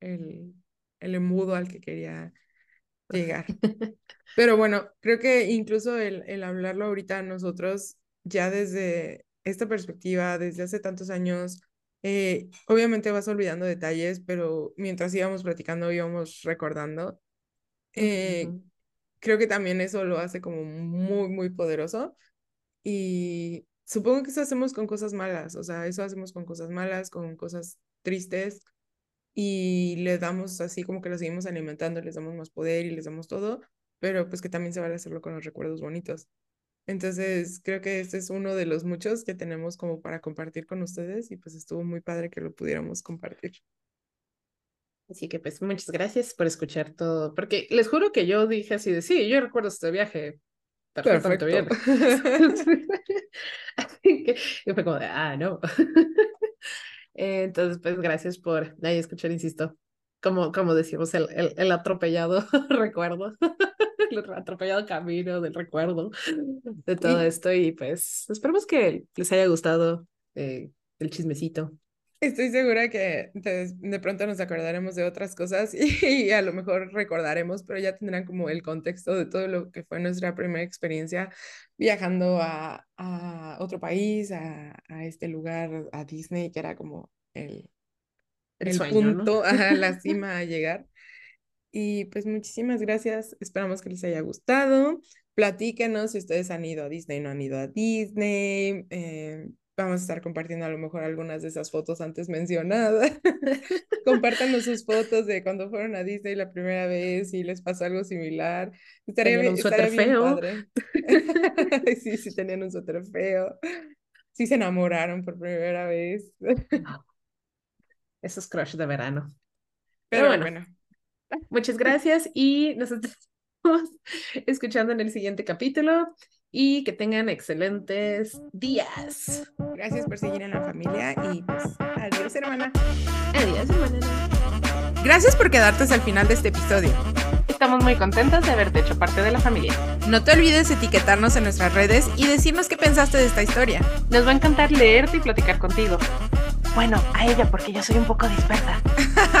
el, el embudo al que quería llegar. Pero bueno, creo que incluso el, el hablarlo ahorita nosotros, ya desde esta perspectiva, desde hace tantos años, eh, obviamente vas olvidando detalles, pero mientras íbamos platicando, íbamos recordando. Eh, Ujú. creo que también eso lo hace como muy, muy poderoso. Y supongo que eso hacemos con cosas malas, o sea, eso hacemos con cosas malas, con cosas tristes, y le damos así como que lo seguimos alimentando, les damos más poder y les damos todo, pero pues que también se vale hacerlo con los recuerdos bonitos. Entonces, creo que este es uno de los muchos que tenemos como para compartir con ustedes y pues estuvo muy padre que lo pudiéramos compartir. Así que pues muchas gracias por escuchar todo, porque les juro que yo dije así de sí, yo recuerdo este viaje Perfecto. bien. Así que y fue como de, ah, no. Entonces, pues gracias por ahí escuchar, insisto, como, como decimos, el, el, el atropellado recuerdo, el atropellado camino del recuerdo de todo esto y pues esperemos que les haya gustado eh, el chismecito. Estoy segura que de, de pronto nos acordaremos de otras cosas y, y a lo mejor recordaremos, pero ya tendrán como el contexto de todo lo que fue nuestra primera experiencia viajando a, a otro país, a, a este lugar, a Disney, que era como el, El el sueño, ¿no? punto, a la cima a llegar. Y pues muchísimas gracias. Esperamos que les haya gustado. Platíquenos si ustedes han ido a Disney, no han ido a Disney. Eh, vamos a estar compartiendo a lo mejor algunas de esas fotos antes mencionadas. Compártanos sus fotos de cuando fueron a Disney la primera vez y les pasó algo similar. Estaría, Tenían un estaría bien feo. padre. Sí, sí, tenían un suéter feo. Sí, se enamoraron por primera vez. Esos crush de verano. Pero bueno. bueno, Muchas gracias y nos estamos escuchando en el siguiente capítulo y que tengan excelentes días. gracias por seguir en la familia y pues adiós, hermana. Adiós, hermana. Gracias por quedarte hasta el final de este episodio. Estamos muy contentas de haberte hecho parte de la familia. No te olvides etiquetarnos en nuestras redes y decirnos qué pensaste de esta historia. Nos va a encantar leerte y platicar contigo. Bueno, a ella porque yo soy un poco dispersa.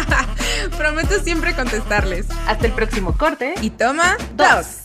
Prometo siempre contestarles. Hasta el próximo corte. Y toma Dos. dos.